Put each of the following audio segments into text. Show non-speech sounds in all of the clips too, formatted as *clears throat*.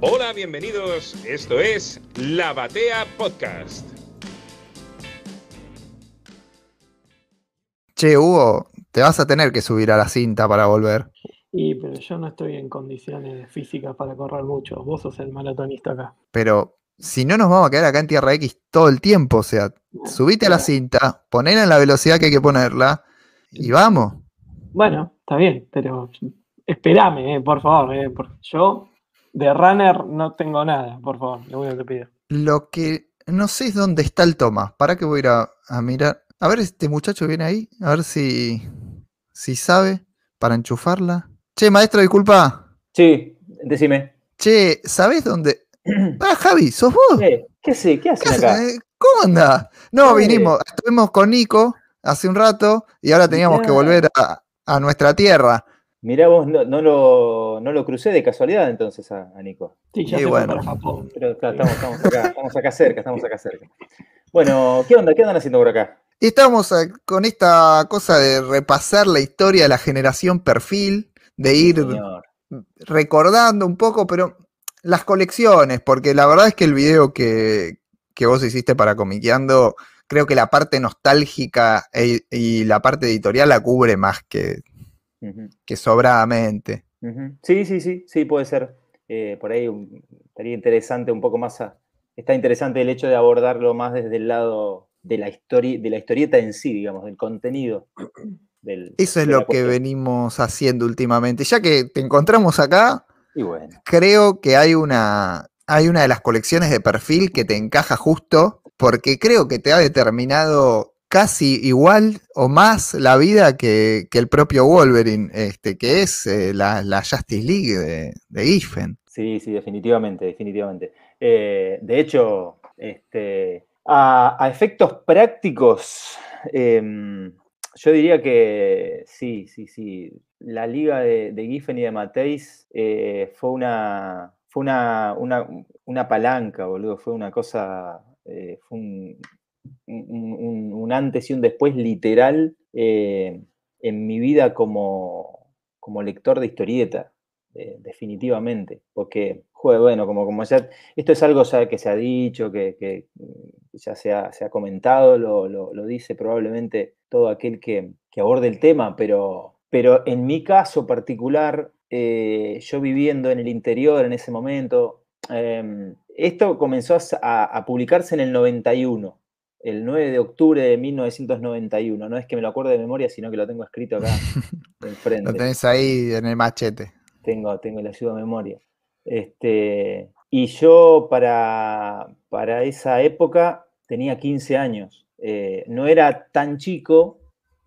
Hola, bienvenidos. Esto es La Batea Podcast. Che, Hugo, te vas a tener que subir a la cinta para volver. Y pero yo no estoy en condiciones físicas para correr mucho. Vos sos el maratonista acá. Pero si no nos vamos a quedar acá en Tierra X todo el tiempo, o sea, subite a la cinta, ponela en la velocidad que hay que ponerla y vamos. Bueno, está bien, pero espérame, eh, por favor, eh, porque yo de runner no tengo nada, por favor, lo único que te pido. Lo que no sé es dónde está el toma. Para que voy a ir a, a mirar. A ver, este muchacho viene ahí. A ver si, si sabe para enchufarla. Che, maestro, disculpa. Sí, decime. Che, ¿sabés dónde? *clears throat* Ah, Javi, ¿sos vos? ¿Qué, ¿Qué sé? ¿Qué hacen ¿Qué acá? haces? ¿Cómo anda? No, vinimos, estuvimos con Nico hace un rato y ahora teníamos que volver a, a nuestra tierra. Mirá vos, no, no lo, no lo crucé de casualidad entonces a, a Nico. Sí, ya Y se fue bueno. para Japón. Pero claro, estamos, estamos acá, estamos acá cerca, estamos acá cerca. Bueno, ¿qué onda? ¿Qué andan haciendo por acá? Y estamos eh, con esta cosa de repasar la historia de la generación perfil, de ir Señor. recordando un poco, pero las colecciones, porque la verdad es que el video que, que vos hiciste para Comiqueando, creo que la parte nostálgica e- y la parte editorial la cubre más que, Que sobradamente. Sí, sí, sí, sí, puede ser. Eh, por ahí estaría interesante un poco más. a- está interesante el hecho de abordarlo más desde el lado de la historia, de la historieta en sí, digamos, del contenido. *clears throat* Del, Eso es lo que venimos haciendo últimamente. Ya que te encontramos acá, Y bueno. creo que hay una, hay una de las colecciones de perfil que te encaja justo, porque creo que te ha determinado casi igual o más la vida que, que el propio Wolverine, este, que es eh, la, la Justice League de, de Giffen. Sí, sí, definitivamente, definitivamente. Eh, de hecho, este, a, efectos prácticos, em, yo diría que sí, sí, sí. La liga de, de Giffen y de Mateis eh, fue una. Fue una, una, una palanca, boludo. Fue una cosa. Un- antes y un después literal eh, en mi vida como, como lector de historieta definitivamente, porque, joder, bueno, como, como esto es algo que se ha dicho, que, que, mm, ya se ha, se ha comentado, lo, lo- lo dice probablemente todo aquel que, que aborde el tema, pero, pero en mi caso particular, eh, yo viviendo en el interior en ese momento, em, esto comenzó a- a publicarse en el 91. El 9 de octubre de 1991. No es que me lo acuerde de memoria, sino que lo tengo escrito acá *laughs* enfrente Lo tenés ahí en el machete. tengo, tengo la ayuda de memoria. Este, y yo para, para esa época tenía 15 años. Eh, no era tan chico,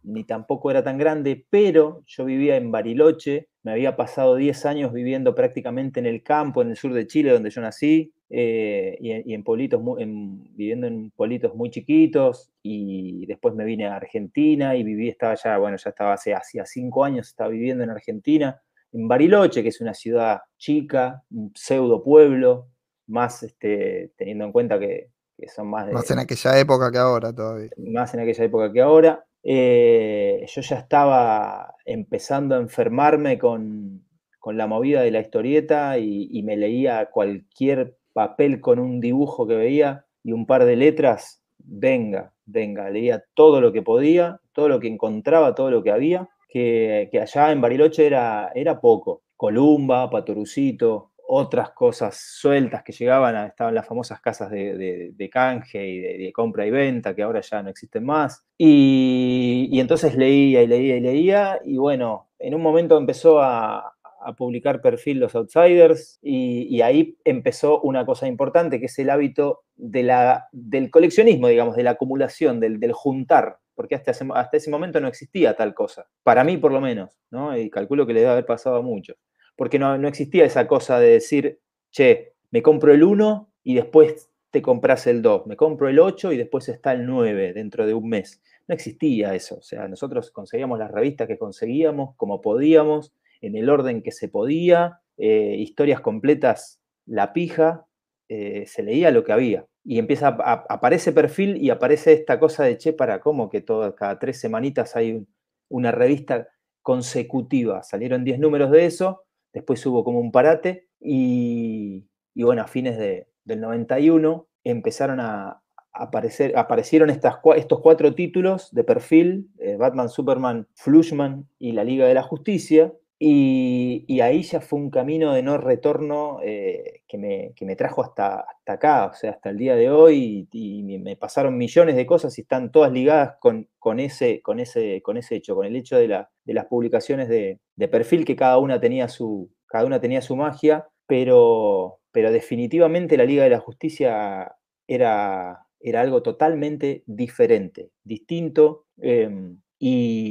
ni tampoco era tan grande, pero yo vivía en Bariloche, me había pasado 10 años viviendo prácticamente en el campo, en el sur de Chile, donde yo nací, eh, y, en, y en pueblitos, mu- en- viviendo en pueblitos muy chiquitos, y después me vine a Argentina y viví, estaba ya, bueno, ya estaba hace, hacía 5 años, estaba viviendo en Argentina, en Bariloche, que es una ciudad chica, un pseudo pueblo, más este, teniendo en cuenta que, que son más de, Más en aquella época que ahora todavía. más en aquella época que ahora. Eh, yo ya estaba empezando a enfermarme con, con la movida de la historieta y, y me leía cualquier papel con un dibujo que veía y un par de letras, venga, venga, leía todo lo que podía, todo lo que encontraba, todo lo que había, que, que allá en Bariloche era, era poco. Columba, Patorucito, otras cosas sueltas que llegaban, a- estaban las famosas casas de, de- de canje y de, de compra y venta, que ahora ya no existen más. Y, y entonces leía y leía y leía, y bueno, en un momento empezó a, a publicar perfil Los Outsiders, y, y ahí empezó una cosa importante, que es el hábito de la, del coleccionismo, digamos, de la acumulación, del, del juntar, porque hasta ese, hasta ese momento no existía tal cosa, para mí por lo menos, ¿no? Y calculo que le debe haber pasado a muchos porque no, no existía esa cosa de decir, che, me compro el 1 y después te compras el 2, me compro el 8 y después está el 9 dentro de un mes. No existía eso, o sea, nosotros conseguíamos las revistas que conseguíamos, como podíamos, en el orden que se podía, eh, historias completas, la pija, eh, se leía lo que había. Y empieza, aparece perfil y aparece esta cosa de, che, para, ¿cómo que todo, cada tres semanitas hay un- una revista consecutiva? Salieron 10 números de eso, después hubo como un parate y, y bueno, a fines del 91 empezaron a, aparecer, aparecieron estas, estos cuatro títulos de perfil, eh, Batman, Superman, Flushman y la Liga de la Justicia, y, ahí ya fue un camino de no retorno eh, que, me, trajo hasta, hasta acá, o sea, hasta el día de hoy, y, me pasaron millones de cosas y están todas ligadas con, con, ese, con, ese, con ese hecho, con el hecho de, la, de las publicaciones de, perfil, que cada una tenía su, cada una tenía su magia, pero, pero definitivamente la Liga de la Justicia era, era algo totalmente diferente, distinto, em, y,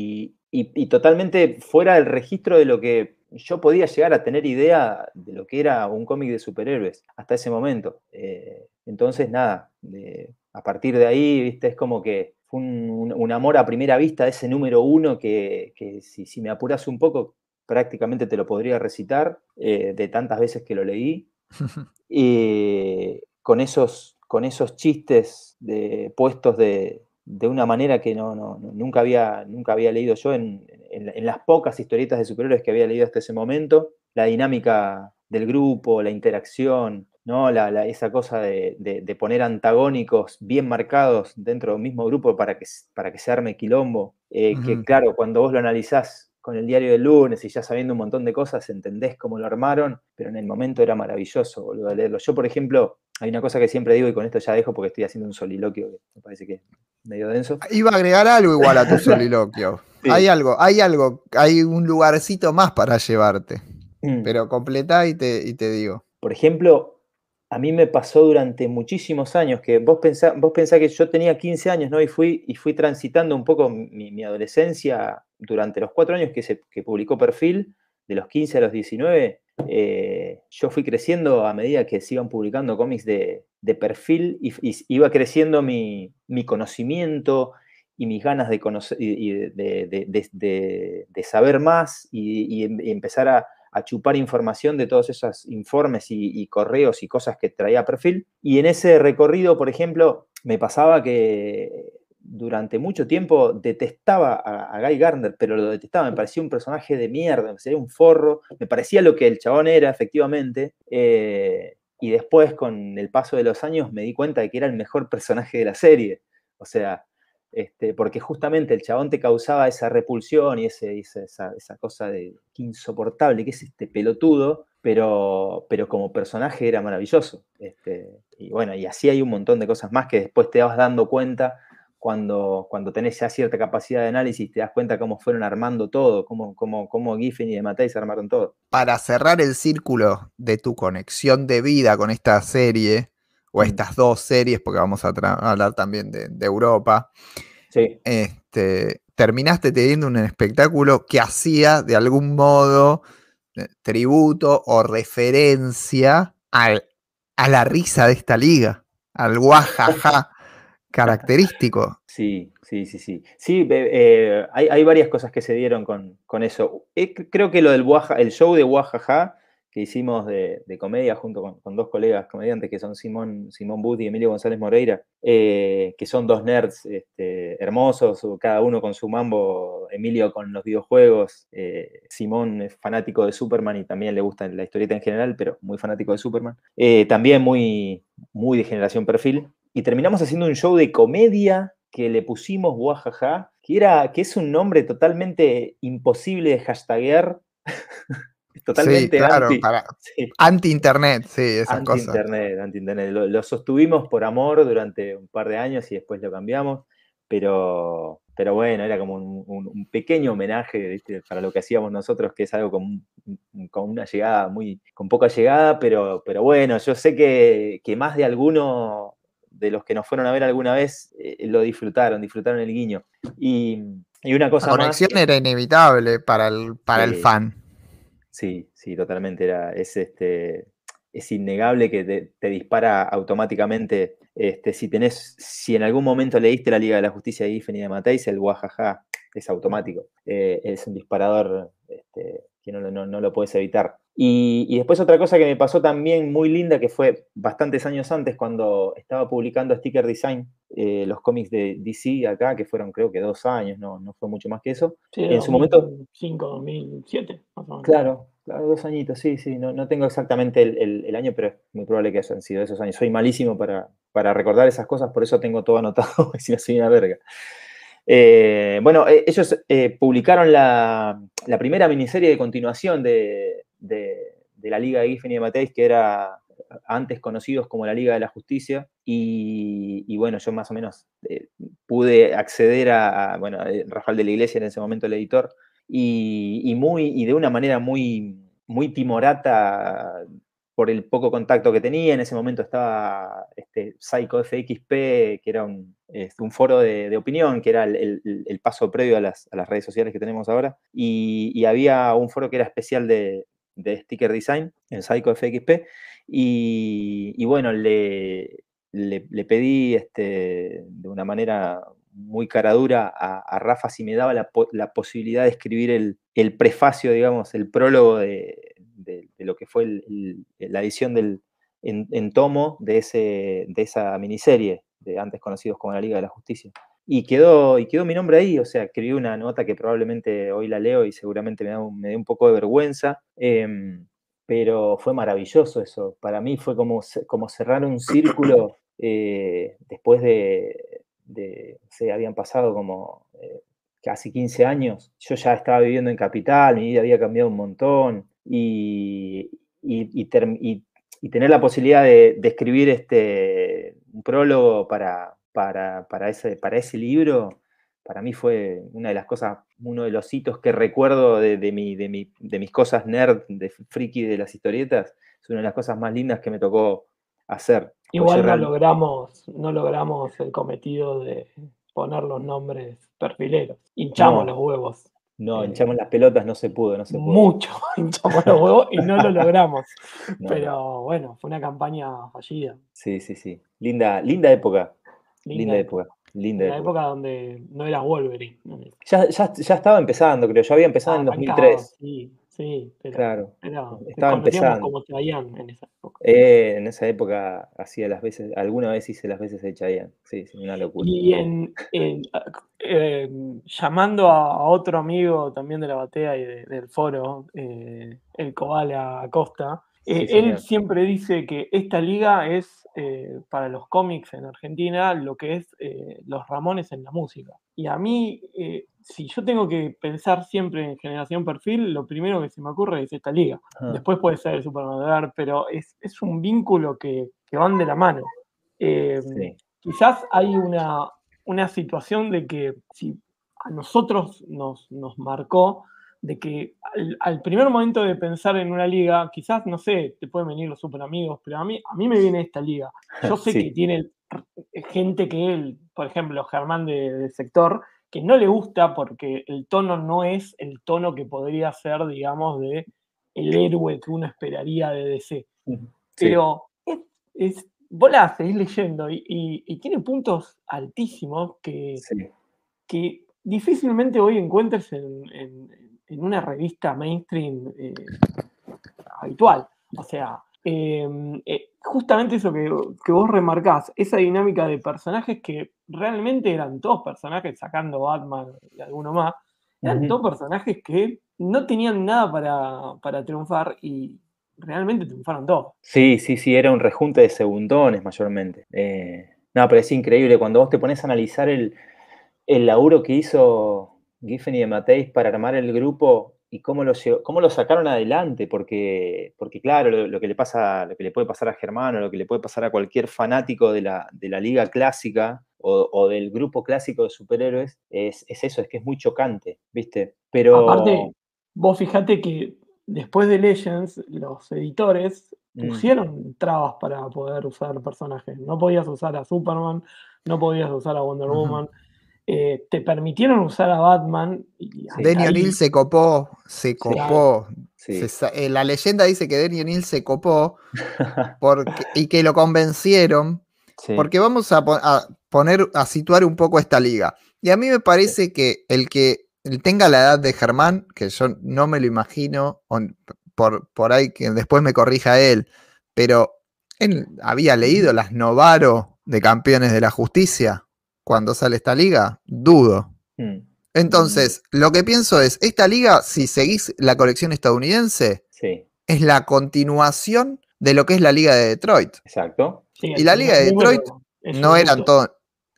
totalmente fuera del registro de lo que yo podía llegar a tener idea de lo que era un cómic de superhéroes hasta ese momento. Eh, entonces, nada, a partir de ahí, viste, es como que fue un, amor a primera vista de ese número uno que, si, me apuras un poco, prácticamente te lo podría recitar eh, de tantas veces que lo leí. *laughs* y con esos, con esos chistes de puestos de, de una manera que no, nunca, había, nunca había leído yo en, las pocas historietas de superhéroes que había leído hasta ese momento. La dinámica del grupo, la interacción, ¿no? La, esa cosa de, poner antagónicos bien marcados dentro del mismo grupo para que, para que se arme quilombo. Eh, que claro, cuando vos lo analizás con el diario del lunes y ya sabiendo un montón de cosas, entendés cómo lo armaron, pero en el momento era maravilloso, boludo, a leerlo. Yo, por ejemplo, hay una cosa que siempre digo y con esto ya dejo porque estoy haciendo un soliloquio que me parece que es medio denso. Iba a agregar algo igual a tu *laughs* soliloquio. Hay algo, hay algo, hay un lugarcito más para llevarte. Mm. Pero completa y te, y te digo. Por ejemplo, a mí me pasó durante muchísimos años que vos pensás, vos que yo tenía 15 años, ¿no? Y fui, y fui transitando un poco mi, adolescencia durante los cuatro años que, se, que publicó Perfil, de los 15 a los 19, eh, yo fui creciendo a medida que se iban publicando cómics de, perfil y, iba creciendo mi, conocimiento y mis ganas de, conocer, y de, saber más y, empezar a, chupar información de todos esos informes y, correos y cosas que traía perfil. Y en ese recorrido, por ejemplo, me pasaba que durante mucho tiempo detestaba a, Guy Gardner, pero lo detestaba, me parecía un personaje de mierda, me parecía un forro, me parecía lo que el chabón era, efectivamente. Eh, y después, con el paso de los años, me di cuenta de que era el mejor personaje de la serie. O sea, este, porque justamente el chabón te causaba esa repulsión y ese, esa, cosa de insoportable, que es este pelotudo, pero, pero como personaje era maravilloso. Este, y bueno, y así hay un montón de cosas más que después te vas dando cuenta cuando, cuando tenés ya cierta capacidad de análisis, te das cuenta cómo fueron armando todo, cómo, cómo, cómo Giffen y de Matei se armaron todo. Para cerrar el círculo de tu conexión de vida con esta serie, o mm. estas dos series, porque vamos a hablar también de, Europa, este, terminaste teniendo un espectáculo que hacía de algún modo eh, tributo o referencia al, a la risa de esta liga, al guajaja *laughs* característico. Sí, sí, sí, sí. Sí, eh, hay, varias cosas que se dieron con, eso. Eh, creo que lo del el show de Guajaja que hicimos de, comedia junto con, dos colegas comediantes que son Simón, Simón Booth y Emilio González Moreira, eh, que son dos nerds este, hermosos, cada uno con su mambo, Emilio con los videojuegos, Simón es fanático de Superman y también le gusta la historieta en general, pero muy fanático de Superman. también muy, muy de generación perfil y terminamos haciendo un show de comedia que le pusimos Guajaja, que, era, que es un nombre totalmente imposible de hashtaguear. *laughs* totalmente anti, *laughs* internet, sí, esa anti -internet, Anti internet, lo, sostuvimos por amor durante un par de años y después lo cambiamos, pero, pero bueno, era como un, pequeño homenaje para lo que hacíamos nosotros, que es algo con, con, una llegada muy, con poca llegada, pero, pero bueno, yo sé que, que más de alguno de los que nos fueron a ver alguna vez eh, lo disfrutaron, disfrutaron el guiño. Y, una cosa La conexión era inevitable para el, para el fan. Sí, sí, totalmente. Era, es, este, es innegable que te, dispara automáticamente. Este, si tenés, si en algún momento leíste la Liga de la Justicia de Giffen y de Mateis, el guajaja es automático. Eh, es un disparador este, que no, no, lo puedes evitar. Y, después otra cosa que me pasó también muy linda, que fue bastantes años antes, cuando estaba publicando Sticker Design, eh, los cómics de DC acá, que fueron creo que dos años, no, no fue mucho más que eso. en su momento... 2005, 2007, Claro, Claro, dos añitos, sí, sí. No, no tengo exactamente el, año, pero es muy probable que hayan sido esos años. Soy malísimo para, para recordar esas cosas, por eso tengo todo anotado, *laughs* si no soy una verga. Eh, bueno, eh, ellos eh, publicaron la, la primera miniserie de continuación de, de- la Liga de Giffen y de Mateis, que era antes conocidos como la Liga de la Justicia, y, bueno, yo más o menos pude acceder a, a, bueno, a Rafael de la Iglesia en ese momento el editor, y, muy, y de una manera muy, muy timorata por el poco contacto que tenía. En ese momento estaba este, Psycho FXP, que era un, un foro de, opinión, que era el, paso previo a las, a las, redes sociales que tenemos ahora. Y, y, había un foro que era especial de, de sticker design, en Psycho FXP. Y, y bueno, le, le, le, pedí este, de una manera muy caradura a, a Rafa si me daba la, la posibilidad de escribir el, prefacio, digamos, el prólogo de, lo que fue la edición del, en, en, tomo de, ese, de esa miniserie, de antes conocidos como la Liga de la Justicia. Y quedó, y quedó mi nombre ahí, o sea, escribí una nota que probablemente hoy la leo y seguramente me da un, me da un poco de vergüenza, eh, pero fue maravilloso eso. Para mí fue como, como cerrar un círculo eh, después de, de, se habían pasado como eh, casi 15 años. Yo ya estaba viviendo en Capital, mi vida había cambiado un montón y, tener la posibilidad de, escribir este, un prólogo para, ese, libro, para mí fue una de las cosas, uno de los hitos que recuerdo de mis cosas nerd, de friki de las historietas, es una de las cosas más lindas que me tocó hacer. Igual no logramos, no logramos el cometido de poner los nombres perfileros. Hinchamos No. los huevos. No, Eh, hinchamos las pelotas, no se pudo, no se pudo. Mucho *laughs* hinchamos los huevos y no lo *laughs* logramos. No. Pero bueno, fue una campaña fallida. Sí, sí, sí. Linda, linda época. Linda, Linda, época. Linda época. época donde no era Wolverine. Ya, ya, ya estaba empezando, creo. Yo había empezado en Arrancaba, 2003. Sí, sí, pero, Claro. pero Estaba empezando. como Chayanne en esa época. Eh, en esa época hacía las veces, alguna vez hice las veces de Chayanne. Sí, sí, una locura. Y en, en, eh, llamando a, otro amigo también de la batea y de- del foro, eh, el Cobala Acosta, Sí, él siempre dice que esta liga es para los cómics en Argentina lo que es los Ramones en la música. Y a mí, si yo tengo que pensar siempre en generación perfil, lo primero que se me ocurre es esta liga. Ah, Después puede ser el Superman, pero es, es un vínculo que, que van de la mano. Eh, sí. quizás hay una, una situación de que si a nosotros nos, nos marcó de que al, al primer momento de pensar en una liga, quizás, no sé, te pueden venir los super amigos, pero a mí, a mí me viene esta liga. *laughs* Yo sé Sí. que tiene gente que él, por ejemplo, Germán de, de sector, que no le gusta porque el tono no es el tono que podría ser, digamos, de el héroe que uno esperaría de DC. Sí. Pero es, es, vos la seguís leyendo y, y- y tiene puntos altísimos que, Sí. que difícilmente hoy encuentres en, en- en una revista mainstream eh, habitual. O sea, eh, eh, justamente eso que, que vos remarcás, esa dinámica de personajes que realmente eran todos personajes, sacando Batman y alguno más, eran Ujú. todos personajes que no tenían nada para, para triunfar y realmente triunfaron todos. Sí, sí, sí, era un rejunte de segundones mayormente. Eh, no, pero es increíble cuando vos te pones a analizar el, el laburo que hizo Giffen y de Mateis para armar el grupo y cómo lo, cómo lo sacaron adelante, porque, porque claro, lo, lo que le pasa, lo que le puede pasar a Germán o lo que le puede pasar a cualquier fanático de la, de la liga clásica o, o del grupo clásico de superhéroes es, es eso, es que es muy chocante, ¿viste? Pero Aparte, vos fijate que después de Legends, los editores Mm. pusieron trabas para poder usar personajes. No podías usar a Superman, no podías usar a Wonder. Woman. Eh, te permitieron usar a Batman. Y hasta Denny. O'Neill se copó, se copó. sí. Se eh, la leyenda dice que Denny O'Neill se copó *laughs* porque, y que lo convencieron Sí. porque vamos a, po- a poner, a situar un poco esta liga. Y a mí me parece que el que tenga la edad de Germán, que yo no me lo imagino, por ahí que después me corrija él, pero él había leído las Novaro de Campeones de la Justicia cuando sale esta liga, dudo. Mm. Entonces, lo que pienso es, esta liga, si seguís la colección estadounidense, Sí, es la continuación de lo que es la Liga de Detroit. exacto. Sí, Y la Liga de Detroit No eran todos.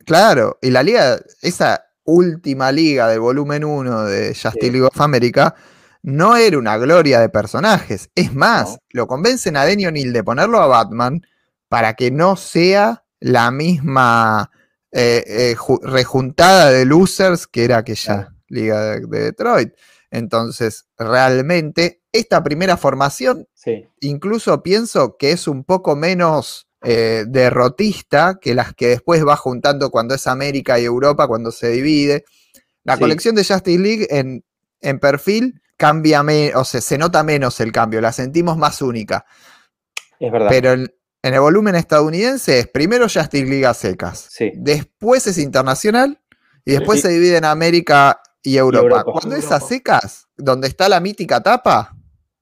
Claro, y la liga, esa última liga del volumen 1 de Justice Sí. League of America, no era una gloria de personajes. Es más, No. lo convencen a Denny O'Neill de ponerlo a Batman para que no sea la misma eh, eh, ju- rejuntada de losers que era aquella liga de, de Detroit. Entonces, realmente, esta primera formación Sí, incluso pienso que es un poco menos eh, derrotista que las que después va juntando cuando es América y Europa, cuando se divide. La Sí. colección de Justice League en, en perfil cambia menos, o sea, se nota menos el cambio, la sentimos más única. es verdad. Pero en, en el volumen estadounidense es primero Justice League a secas, Sí. después es internacional y después Sí. se divide en América y Europa. Europa. Cuando es a secas, donde está la mítica tapa,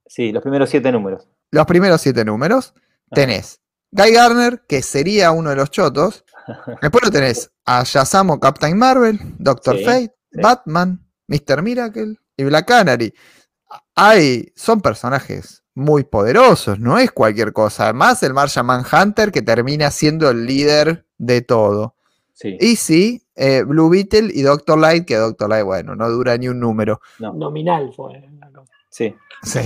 Sí, los primeros siete números. los primeros siete números, tenés Guy Garner, que sería uno de los chotos. *laughs* Después lo tenés a Shazam o Captain Marvel, Doctor Sí, Fate, sí. Batman, Mr. Miracle y Black Canary. Hay, son personajes muy poderosos, no es cualquier cosa. Además, el Martian Manhunter que termina siendo el líder de todo. Sí. Y sí, eh, Blue Beetle y Doctor Light, que Doctor Light, bueno, no dura ni un número. No. Nominal fue la cosa. Sí. Sí.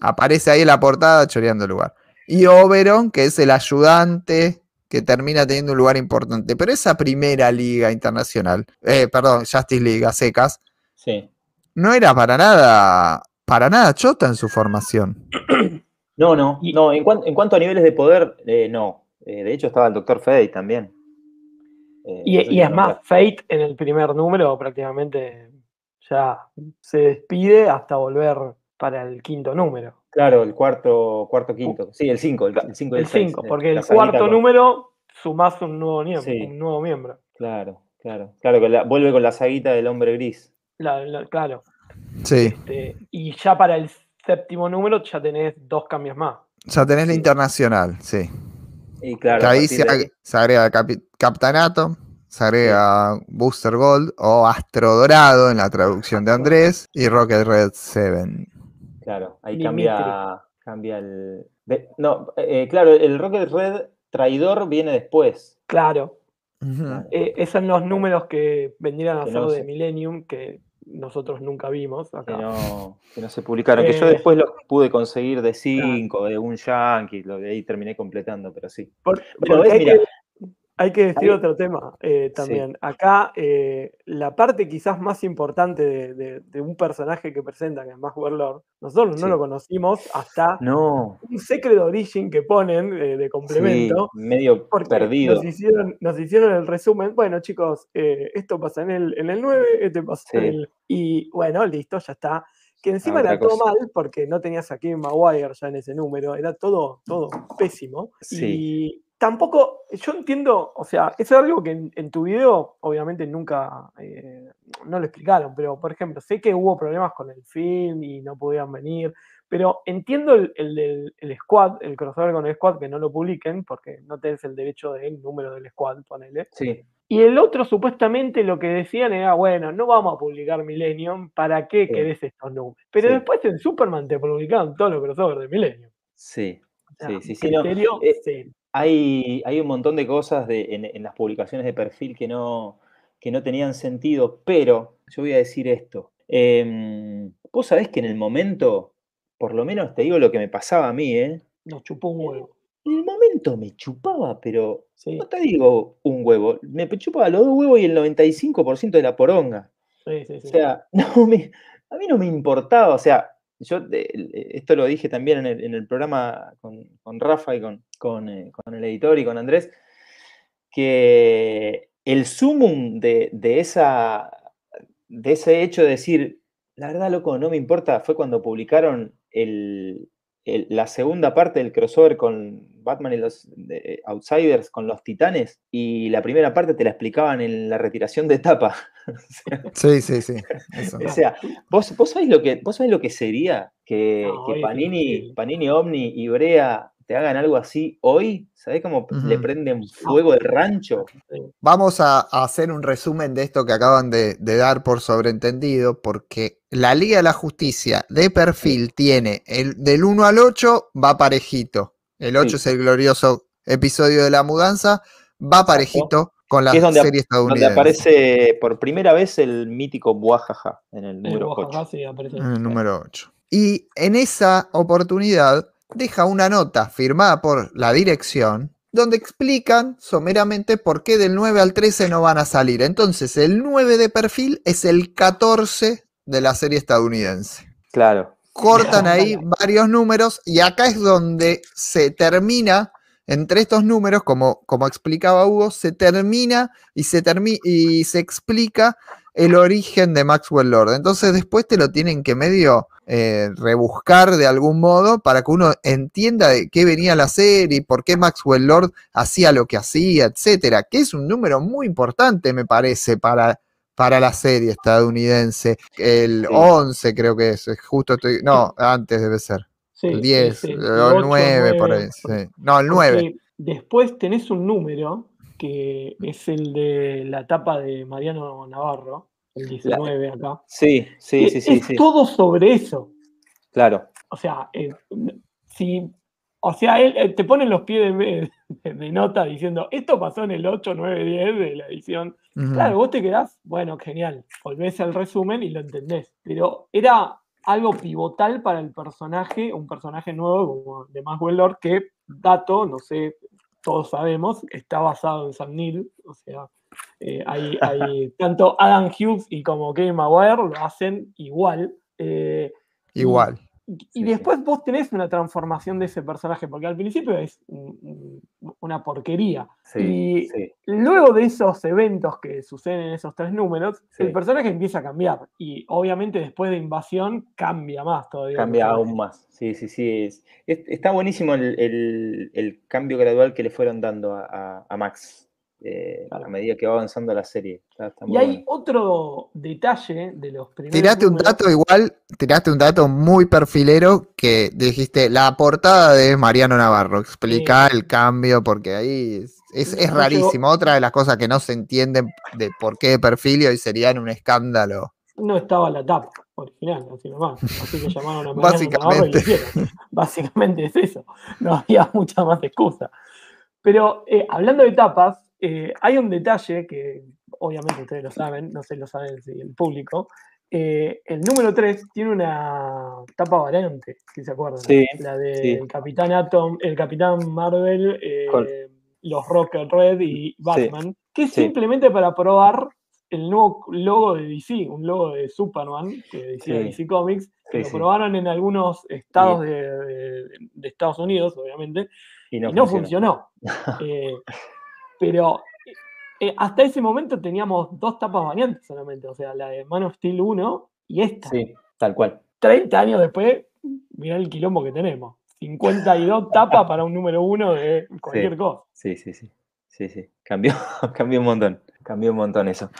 Aparece ahí en la portada choreando el lugar. Y Oberon, que es el ayudante que termina teniendo un lugar importante. Pero esa primera liga internacional, eh, perdón, Justice League a secas, Sí. no era para nada, para nada chota en su formación. *clears throat* No, no, no. En, cuan- en cuanto a niveles de poder, eh, no. Eh, de hecho, estaba el Doctor Fate también. Eh, Y, no sé y si es más, nombraste. Fate en el primer número prácticamente ya se despide hasta volver para el quinto número. Claro, el cuarto, cuarto, quinto. Sí, el cinco. El, el cinco y El seis, 5, eh, porque el cuarto con- número sumás un nuevo, miembro, Sí. un nuevo miembro. Claro, claro. Claro, que la- vuelve con la saguita del hombre gris. La- la- claro. Sí, Este, y ya para el séptimo número ya tenés dos cambios más. ya tenés la internacional, sí. Y claro, que ahí se, de ag- se agrega Capi- Captain Atom, se agrega Booster Gold o Astro Dorado en la traducción de Andrés y Rocket Red 7. Claro, ahí Dimitri. cambia, cambia el. de- no, eh, claro, el Rocket Red traidor viene después. Claro. Eh, esos son los números que vendrían a Que ser no de. Millennium que nosotros nunca vimos Que acá. no, que no se publicaron. Que yo Eh, después los pude conseguir de 5, de un Yankee, lo de ahí terminé completando, pero sí. Por- ves, mira. que, hay que decir otro tema eh, también. Acá, eh, la parte quizás más importante de, de- de un personaje que presentan, es más Warlord, nosotros no lo conocimos hasta No, un Secret Origin que ponen eh, de sí, complemento. medio perdido. Nos hicieron, nos hicieron el resumen. Bueno, chicos, esto pasa en el, en el 9, este pasa en el. Y bueno, listo, ya está. Que encima otra era todo mal porque no tenías a Kevin Maguire ya en ese número, era todo, todo pésimo. Sí. Y tampoco, yo entiendo, o sea, eso es algo que en, en tu video obviamente nunca eh, no lo explicaron, pero por ejemplo, sé que hubo problemas con el film y no podían venir, pero entiendo el, el del el squad, el crossover con el squad, que no lo publiquen porque no tenés el derecho del número del squad, ponele. Sí, Y el otro, supuestamente, lo que decían era, bueno, no vamos a publicar Millennium, ¿para qué Sí. querés estos números? Pero Sí. después en Superman te publicaron todos los crossovers de Millennium. sí. Sí, sí, sí, no, criterio eh, cero. Hay, hay un montón de cosas de- en, en las publicaciones de perfil que no, que no tenían sentido, pero yo voy a decir esto. Em, Vos sabés que en el momento, por lo menos te digo lo que me pasaba a mí, ¿eh? Nos chupó un huevo. En el momento me chupaba, pero Sí, no te digo un huevo, me chupaba los dos huevos y el 95% de la poronga. sí, sí. O sea, *laughs* no me, a mí no me importaba, o sea, yo de- esto lo dije también en el, programa con, con Rafa y con, con, eh, con el editor y con Andrés, que el sumum de, de esa, de ese hecho de decir, la verdad, loco, no me importa, fue cuando publicaron el, el- la segunda parte del crossover con Batman y los de- Outsiders, con los titanes, y la primera parte te la explicaban en la retiración de etapa. *laughs* Sí, sí, sí. eso. O sea, ¿vos, vos, sabés lo que, ¿vos sabés lo que sería que, No, que es Panini. Panini Omni y Brea te hagan algo así hoy, ¿sabés cómo le prenden fuego el rancho? Vamos a, a hacer un resumen de esto que acaban de, de dar por sobreentendido, porque la Liga de la Justicia de perfil tiene el del 1 al 8 va parejito. El 8 Sí. es el glorioso episodio de la mudanza, va parejito con la es donde, serie donde estadounidense. aparece por primera vez el mítico Buajaja en el El número Oaxaca 8. sí aparece. En el número 8. Y en esa oportunidad deja una nota firmada por la dirección donde explican someramente por qué del 9 al 13 no van a salir. Entonces, el 9 de perfil es el 14 de la serie estadounidense. Claro. Cortan ahí varios números y acá es donde se termina, entre estos números, como, como explicaba Hugo, se termina y se, termi- y se explica el origen de Maxwell Lord. Entonces después te lo tienen que medio eh, rebuscar de algún modo para que uno entienda de qué venía la serie, por qué Maxwell Lord hacía lo que hacía, etcétera, que es un número muy importante, me parece, para, para la serie estadounidense. El Sí. 11 creo que es, justo estoy, no, antes debe ser. Sí, El sí, 10, sí, el, ocho, 9 por nueve, ahí. No, el 9. Porque Después tenés un número que es el de la etapa de Mariano Navarro, el 19 acá. Sí, sí, sí, sí, es sí. todo sobre eso. Claro. O sea, eh, si, o sea, él eh, te pone los pies de, de- de nota diciendo, esto pasó en el 8, 9, 10 de la edición. Claro, vos te quedás, bueno, genial, volvés al resumen y lo entendés. Pero era algo pivotal para el personaje, un personaje nuevo como de Maxwell Lord, que, dato, no sé, todos sabemos, está basado en Sam Neill. O sea, eh, hay, hay *laughs* tanto Adam Hughes y como Kevin Maguire lo hacen igual. eh, Igual. y, y Sí, después vos tenés una transformación de ese personaje, porque al principio es un- un- una porquería. Sí, Y- sí. Luego de esos eventos que suceden en esos tres números, Sí. el personaje empieza a cambiar. Y obviamente después de Invasión cambia más todavía. Cambia aún más. Sí, sí, sí. es- es- está buenísimo el, el- el cambio gradual que le fueron dando a, a- a Max eh, Claro. a medida que va avanzando la serie. Está, está muy Y hay bueno. otro detalle de los primeros. Tiraste un dato igual, tiraste un dato muy perfilero que dijiste la portada de Mariano Navarro. Explica el cambio porque ahí es, es- rarísimo. Otra de las cosas que no se entienden de por qué de perfil y hoy serían un escándalo. No estaba la tapa original, así nomás. Así que llamaron a Mariano Navarro y lo Básicamente. *laughs* Básicamente es eso. No había mucha más excusa. Pero eh, hablando de tapas, eh, hay un detalle que obviamente ustedes lo saben, no sé lo saben si el público. eh, el número 3 tiene una tapa variante, si se acuerdan. Sí, la del sí. Capitán Atom, el Capitán Marvel, eh, los Rocket Red y Batman, que es simplemente para probar el nuevo logo de DC, un logo de Superman, que decía. DC Comics, que lo probaron en algunos estados Y- de, de- de Estados Unidos, obviamente, Y y no, no, funcionó. funcionó. *laughs* Eh, pero eh, hasta ese momento teníamos dos tapas variantes solamente, o sea, la de Man of Steel 1 y esta. Sí, tal cual. 30 años después, mirá el quilombo que tenemos. 52 *laughs* tapas para un número uno de cualquier Sí. cosa. Sí, sí, sí. Sí, sí. Cambió, *laughs* cambió un montón. Cambió un montón eso.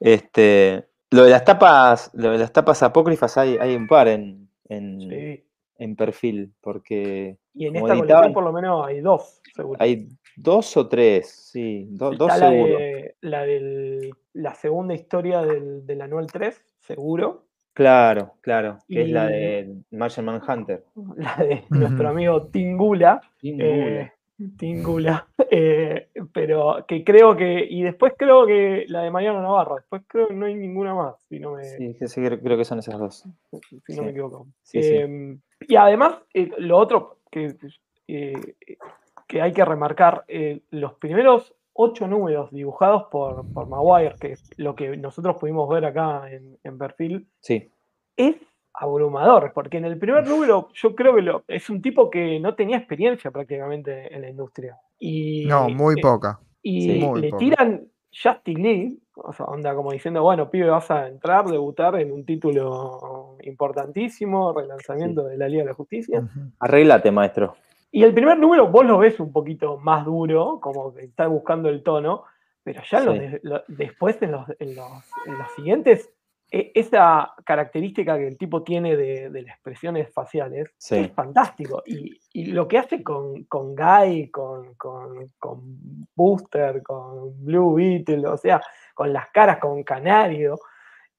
Este, lo de las tapas, lo de las tapas apócrifas hay, hay un par en, en, Sí. En perfil, porque Y en esta colección por lo menos hay dos, seguro. hay dos o tres, sí, do- dos la, seguro. de, la, del, la segunda historia del, del anual 3, seguro. Claro, claro, que es la de Martian Manhunter. *laughs* La de nuestro amigo Tingula. Sin eh, Tingula. *laughs* eh, pero que creo que. Y después creo que la de Mariano Navarro. Después creo que no hay ninguna más, si no me, Sí, sí, creo, creo que son esas dos. si no me equivoco. Eh, Y además, eh, lo otro que, eh, que hay que remarcar, eh, los primeros ocho números dibujados por, por Maguire, que es lo que nosotros pudimos ver acá en, en perfil, Sí, es abrumador, porque en el primer número yo creo que lo- es un tipo que no tenía experiencia prácticamente en la industria. Y, No, muy eh, poca. y Sí. Muy le tiran Justin Lee, o sea, onda como diciendo, bueno, pibe, vas a entrar, debutar en un título importantísimo, relanzamiento de la Liga de la Justicia. Ujú. arreglate, maestro. Y el primer número vos lo ves un poquito más duro, como que está buscando el tono, pero ya en los Sí. de- lo- después en los, en, los, en los siguientes esa característica que el tipo tiene de, de las expresiones faciales Sí. es fantástico. Y, y lo que hace con, con Guy, con, con, con Booster, con Blue Beetle, o sea, con las caras, con Canario,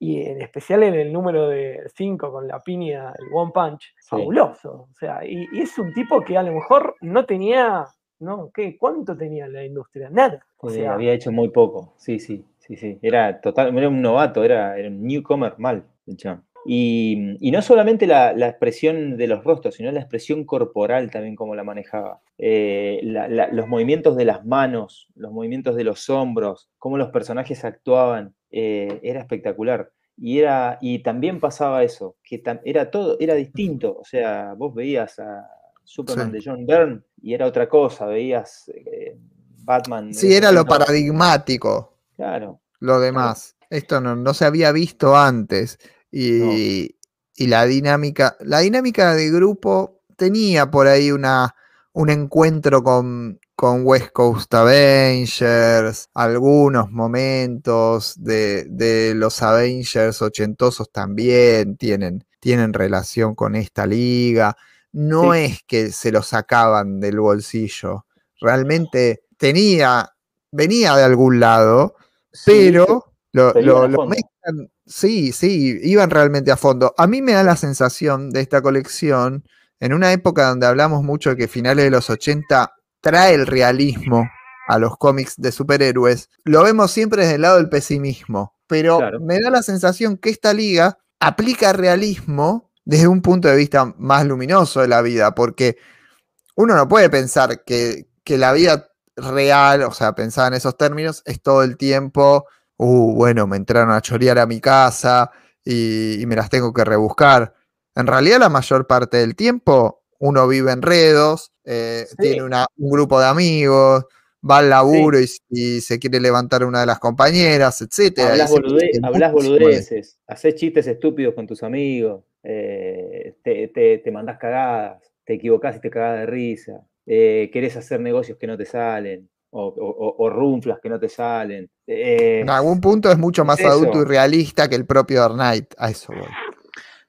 y en especial en el número de 5 con la piña, el One Punch, Sí. fabuloso. O sea, y, y es un tipo que a lo mejor no tenía, ¿no? ¿Qué? ¿Cuánto tenía en la industria? Nada. O Eh, sea, había hecho muy poco, sí, sí, sí, sí. Era total, era un novato, era, era un newcomer mal, el chabón. Y, y no solamente la, la expresión de los rostros, sino la expresión corporal también como la manejaba. Eh, la- la- los movimientos de las manos, los movimientos de los hombros, cómo los personajes actuaban, eh, era espectacular. Y, era, y también pasaba eso, que tam- era todo, era distinto. O sea, vos veías a Superman Sí. de John Byrne y era otra cosa, veías eh, Batman. Sí, era lo 70, paradigmático, Claro, lo demás. Esto no, no se había visto antes. Y, y la dinámica, la dinámica de grupo tenía por ahí una, un encuentro con, con West Coast Avengers, algunos momentos de, de los Avengers ochentosos también tienen, tienen relación con esta liga. No Sí. es que se lo sacaban del bolsillo, realmente tenía, venía de algún lado, pero lo, mezclan- sí, sí, iban realmente a fondo. A mí me da la sensación de esta colección, en una época donde hablamos mucho de que finales de los 80 trae el realismo a los cómics de superhéroes, lo vemos siempre desde el lado del pesimismo, pero Claro. me da la sensación que esta liga aplica realismo desde un punto de vista más luminoso de la vida, porque uno no puede pensar que, que la vida real, o sea, pensada en esos términos, es todo el tiempo, uh, bueno, me entraron a chorear a mi casa y, y me las tengo que rebuscar. En realidad, la mayor parte del tiempo, uno vive en redos, eh, Sí. tiene una- un grupo de amigos, va al laburo y, y se quiere levantar una de las compañeras, etc. Hablas, bolude- hablas boludeces, haces chistes estúpidos con tus amigos, eh, te, te, te mandás cagadas, te equivocás y te cagás de risa, eh, querés hacer negocios que no te salen, o, o- o runflas que no te salen. eh, En algún punto es mucho más eso. adulto y realista que el propio Dark Knight. A eso voy.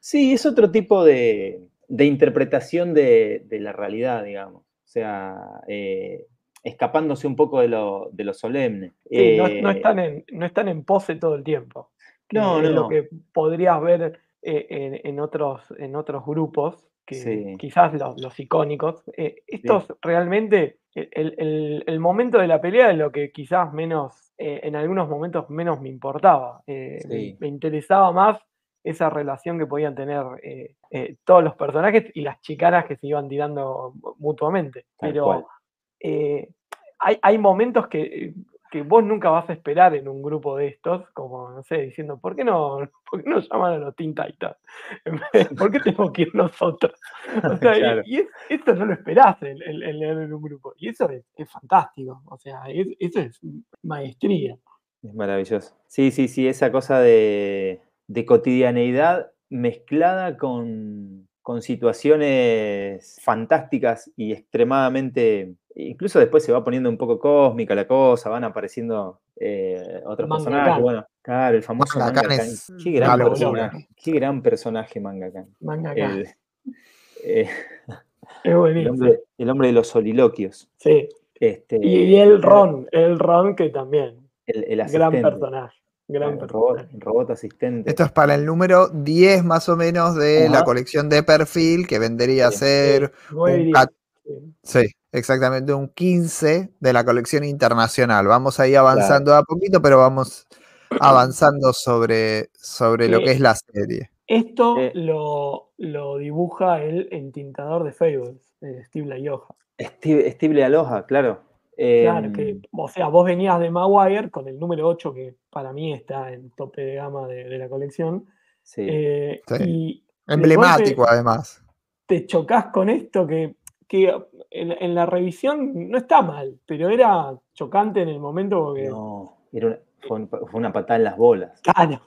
Sí, es otro tipo de, de interpretación de, de la realidad, digamos. O sea, eh, escapándose un poco de lo, de lo solemne. Sí, no, no Eh, están en, no están en pose todo el tiempo. No, es lo no. que podrías ver eh, en, en otros, en otros grupos, que Sí. quizás los, los icónicos. Eh, estos realmente, el, el- el momento de la pelea es lo que quizás menos, eh, en algunos momentos menos me importaba. Eh, me- Sí. me, interesaba más esa relación que podían tener todos los personajes y las chicanas que se iban tirando mutuamente. Tal Pero hay, hay momentos que, que vos nunca vas a esperar en un grupo de estos, como, no sé, diciendo, ¿por qué no, *laughs* por qué no llaman a los Teen Titans? *laughs* ¿Por qué tenemos que ir nosotros? *laughs* O sea, y- Claro. y, es- esto no lo esperás en, en- en en un grupo. Y eso es, es fantástico. O sea, es- eso es maestría. Es maravilloso. Sí, sí, sí, esa cosa de, de cotidianeidad mezclada con, con situaciones fantásticas y extremadamente... Incluso después se va poniendo un poco cósmica la cosa, van apareciendo eh, otros Manga personajes. Bueno, claro, el famoso Manga Manga es Qué gran personaje. Qué gran personaje Manga Khan. Manga. El, *laughs* eh, Es el buenísimo. hombre, el hombre de los soliloquios. Sí. Este, Y, y el Ron, el Ron que también. El, el Gran asistente. personaje. Gran el robot, personaje. el robot asistente. Esto es para el número 10 más o menos de la colección de perfil, que vendría a Sí. ser, y un Sí. Exactamente un 15 de la colección internacional. Vamos ahí avanzando a poquito, pero vamos *clears throat* avanzando sobre, sobre lo que es la serie. Esto Eh. lo, lo dibuja el entintador de Fables, eh, Steve Laioja. Steve, Steve Aloha, claro. Claro, que, Em, o sea, vos venías de Maguire con el número 8, que para mí está en tope de gama de, de la colección. sí. eh, Sí. Y de Emblemático, además. te chocas con esto que, que en, en la revisión no está mal, pero era chocante en el momento porque. no, era una, fue, un- fue una patada en las bolas. Claro,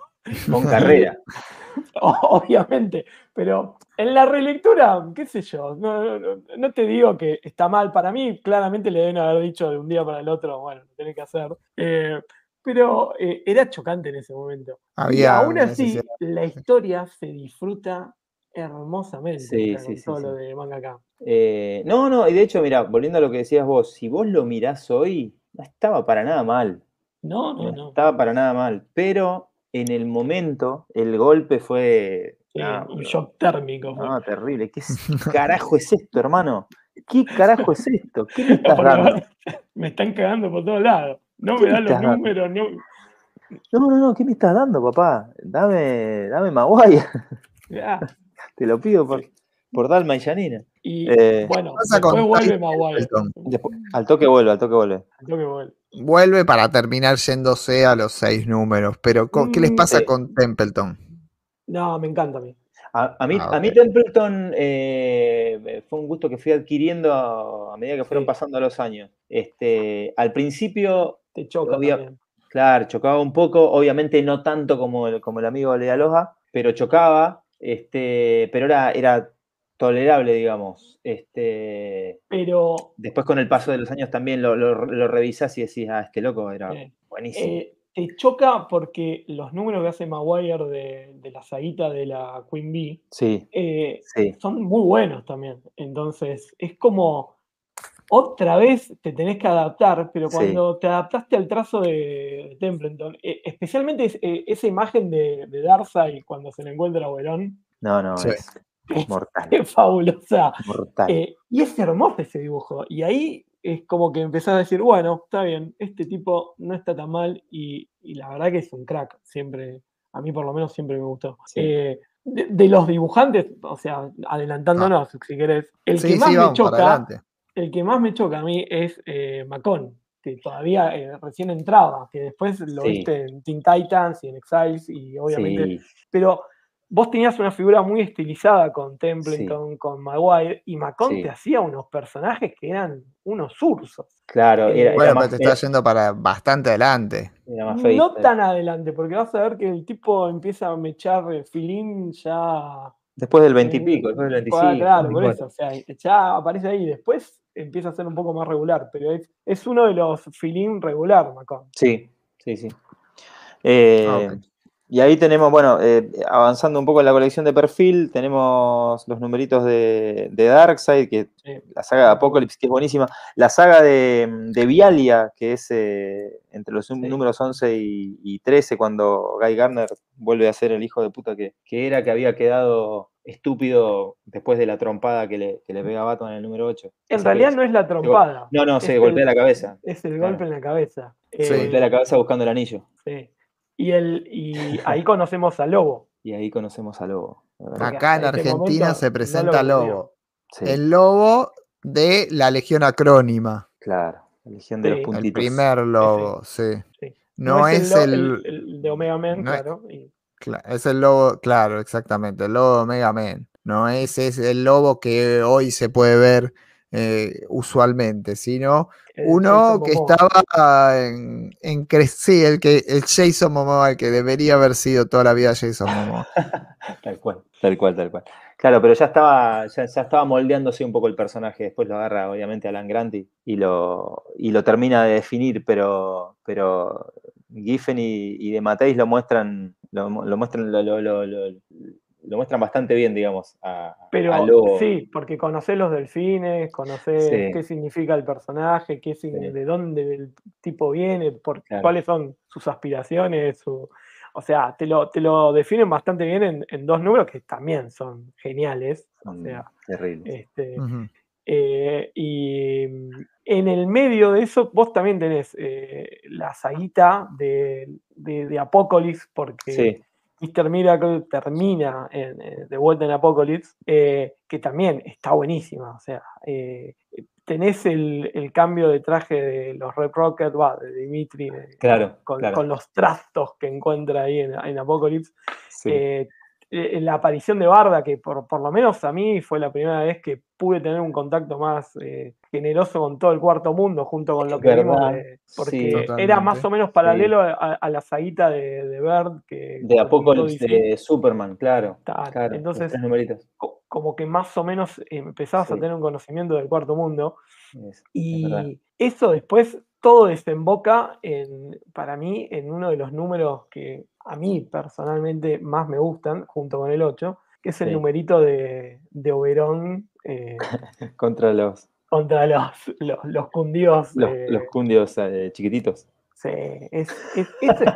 Con carrera. *laughs* obviamente. Pero en la relectura, qué sé yo, no, no- no- no te digo que está mal para mí, claramente le deben haber dicho de un día para el otro, bueno, lo tenés que hacer. Eh, pero eh, era chocante en ese momento. y aún así, necesidad. la historia se disfruta hermosamente Sí, o sea, sí, con sí, todo sí. lo de mangaka. Eh, no, no, y de hecho, mira, volviendo a lo que decías vos, si vos lo mirás hoy, no estaba para nada mal. No, no, No no. estaba para nada mal. Pero en el momento, el golpe fue. Sí, ah, un shock térmico. fue. no, terrible. ¿Qué *laughs* carajo es esto, hermano? ¿Qué carajo es esto? ¿Qué me *laughs* estás dando? me están cagando por todos lados. No ¿Qué me dan los dando? números, no. No, no, no, ¿qué me estás dando, papá? Dame, dame Maguire. Ah, Te lo pido por, por Dalma y Janina. Y Eh, bueno, después vuelve Maguire. Después- al toque vuelve, al toque vuelve. Al toque vuelve. Vuelve para terminar yéndose a los seis números. Pero, ¿qué les Mm, pasa eh. con Templeton? No, me encanta a mí. A, a mí, Ah, a mí ok. Templeton eh, fue un gusto que fui adquiriendo a, a medida que fueron Sí. pasando los años. Este, al principio, Te choca claro, chocaba un poco, obviamente no tanto como el, como el amigo Lea Loja, pero chocaba, este, pero era, era tolerable, digamos. Este, Pero después con el paso de los años también lo, lo, lo revisás y decís, ah, este loco era eh, buenísimo. eh, te choca porque los números que hace Maguire de, de la saguita de la Queen Bee sí, eh, sí, son muy buenos también. Entonces, es como otra vez te tenés que adaptar, pero Sí. cuando te adaptaste al trazo de, Templeton, eh, especialmente es- eh, esa imagen de, de Darkseid cuando se le encuentra a Oberón, no, no, Sí. es mortal, es *laughs* fabulosa. mortal. Eh, y es hermoso ese dibujo. Y ahí es como que empezás a decir, bueno, está bien, este tipo no está tan mal y, y la verdad que es un crack. Siempre, a mí por lo menos siempre me gustó. Sí. Eh, de, de los dibujantes, o sea, adelantándonos, si querés, el Sí, que más sí, me choca, adelante. El que más me choca a mí es eh, Macon, que todavía eh, recién entraba, que después lo Sí. viste en Teen Titans y en Exiles y obviamente Sí, pero vos tenías una figura muy estilizada con Templeton, con Maguire, y Macon Sí. te hacía unos personajes que eran unos ursos. claro, Eh, era, Bueno, pero te era- está yendo para bastante adelante. era más No tan adelante, porque vas a ver que el tipo empieza a mechar eh, filín ya. Después del 20 y pico, después del ah, 25. Claro, por 24. eso, o sea, ya aparece ahí. Después empieza a ser un poco más regular, pero es, es uno de los filín regular, Macon. Sí, sí, sí. Eh, Ah. Y ahí tenemos, bueno, eh, avanzando un poco en la colección de perfil, tenemos los numeritos de, de Darkseid, que Sí. la saga de Apocalypse, que es buenísima. La saga de, de Vialia, que es eh, entre los Sí. números 11 y, y 13, cuando Guy Garner vuelve a ser el hijo de puta que, que era, que había quedado estúpido después de la trompada que le, que le pega a Batman en el número 8. En Esa realidad no es la trompada. No, no, se golpea la cabeza. Es el Claro. golpe en la cabeza. Se Eh, golpea la cabeza buscando el anillo. Sí. Y, el, y ahí conocemos a Lobo. Y ahí conocemos a Lobo. Acá en este Argentina momento se no presenta lo conocía. Lobo. Sí, El lobo de la Legión Acrónima. claro. La Legión de Sí. los El El puntitos. primer lobo, sí. Sí. No, es, el, el de Omega no es- claro. y- es el lobo, claro, exactamente, el lobo de Mega Man. No es, es el lobo que hoy se puede ver eh, usualmente, sino el uno que estaba en, en sí, el que el Jason Momoa, el que debería haber sido toda la vida Jason Momoa. *laughs* Tal cual, tal cual, tal cual. Claro, pero ya estaba, ya, ya estaba moldeándose un poco el personaje. Después lo agarra, obviamente, Alan Grant y, lo, y lo termina de definir, pero, pero Giffen y, y de Mateis lo muestran, lo, lo muestran, lo, lo- lo- muestran bastante bien, digamos, a, Pero a Lobo. sí, porque conocés los delfines, conocés Sí. qué significa el personaje, qué Sí. de dónde el tipo viene, por, Claro. cuáles son sus aspiraciones. su- o sea, te lo, te lo definen bastante bien en, en dos números que también son geniales. O Son sea, terribles. este. Eh, y en el medio de eso, vos también tenés eh, la saguita de, de, de Apocalypse, porque Sí, Mr. Miracle termina en, eh, de vuelta en Apocalypse, eh, que también está buenísima. O sea, eh, tenés el, el cambio de traje de los Red Rocket, va, de Dimitri, de- claro, con, claro. con los trastos que encuentra ahí en, en Apocalypse. sí. Eh, la aparición de Barda, que por, por lo menos a mí fue la primera vez que pude tener un contacto más eh, generoso con todo el cuarto mundo, junto con lo que vimos, sí. porque era más o menos paralelo a, a la saguita de, de Bird que de Apocalypse de Superman, claro. Claro Entonces, como que más o menos empezabas a tener un conocimiento del cuarto mundo. Es- Y eso después todo desemboca en, para mí, en uno de los números que a mí personalmente más me gustan, junto con el 8, que es el Sí. numerito de, de Oberón eh, *laughs* Contra los, contra los, los, los cundios. los, eh, los cundios eh, chiquititos. sí, es, es-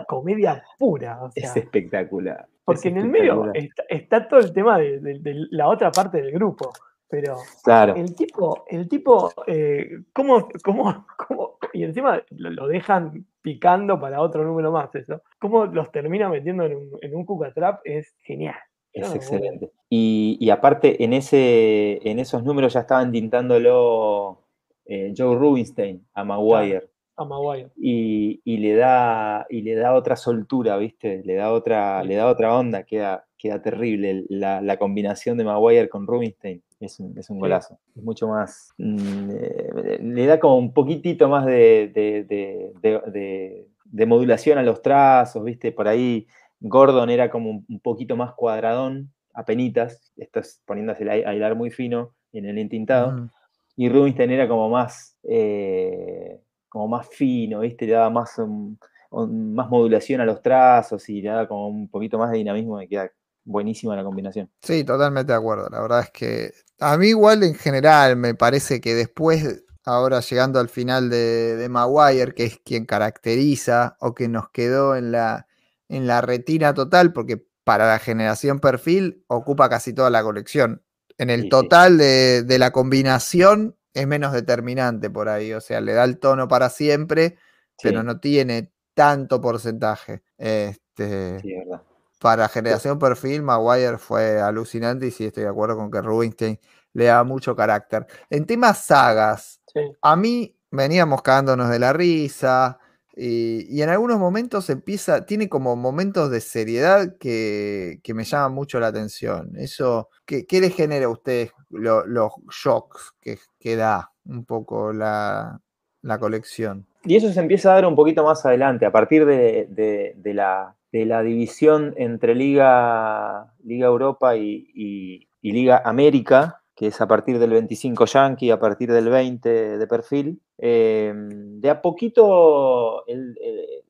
comedia pura. O *laughs* sea, Es espectacular. porque es en el medio está, está todo el tema de, de- de la otra parte del grupo. Pero Claro. el tipo, el tipo, eh, ¿cómo, cómo, *laughs* cómo- y encima lo, lo dejan picando para otro número más eso? ¿Cómo los termina metiendo en un, en un cucatrap? Es genial. Es No, excelente. Y, y aparte, en, ese, en esos números ya estaban tintándolo eh, Joe Rubinstein a Maguire. A Maguire. Y, y le da, y le da otra soltura, ¿viste? Le da otra, Sí. le da otra onda, queda, queda terrible. La, la combinación de Maguire con Rubinstein es un, es un Sí. golazo. Es mucho más. mm, eh, le da como un poquitito más de, de- de- modulación a los trazos, ¿viste? Por ahí Gordon era como un, un poquito más cuadradón, apenitas, estás poniéndose a hilar muy fino en el entintado. Ujú. Y Rubinstein era como más, eh, como más fino, ¿viste? Le daba más, um, un- más modulación a los trazos y le daba como un poquito más de dinamismo y queda buenísima la combinación. Sí, totalmente de acuerdo. La verdad es que a mí igual en general me parece que después, ahora llegando al final de, de Maguire, que es quien caracteriza o que nos quedó en la, en la retina total, porque para la generación perfil ocupa casi toda la colección. En el Sí, sí. total de, de la combinación es menos determinante por ahí, o sea, le da el tono para siempre, pero no tiene tanto porcentaje. Este, sí, es verdad. para generación perfil, Maguire fue alucinante y sí estoy de acuerdo con que Rubinstein le da mucho carácter. En temas sagas, Sí. a mí veníamos cagándonos de la risa y, y en algunos momentos empieza, tiene como momentos de seriedad que, que me llaman mucho la atención. Eso, ¿qué, qué le genera a ustedes lo- los shocks que, que da un poco la, la colección? Y eso se empieza a dar un poquito más adelante, a partir de, de- la, de la división entre Liga, Liga Europa y- y Liga América, que es a partir del 25 Yankee, a partir del 20 de perfil. eh, de a poquito, el-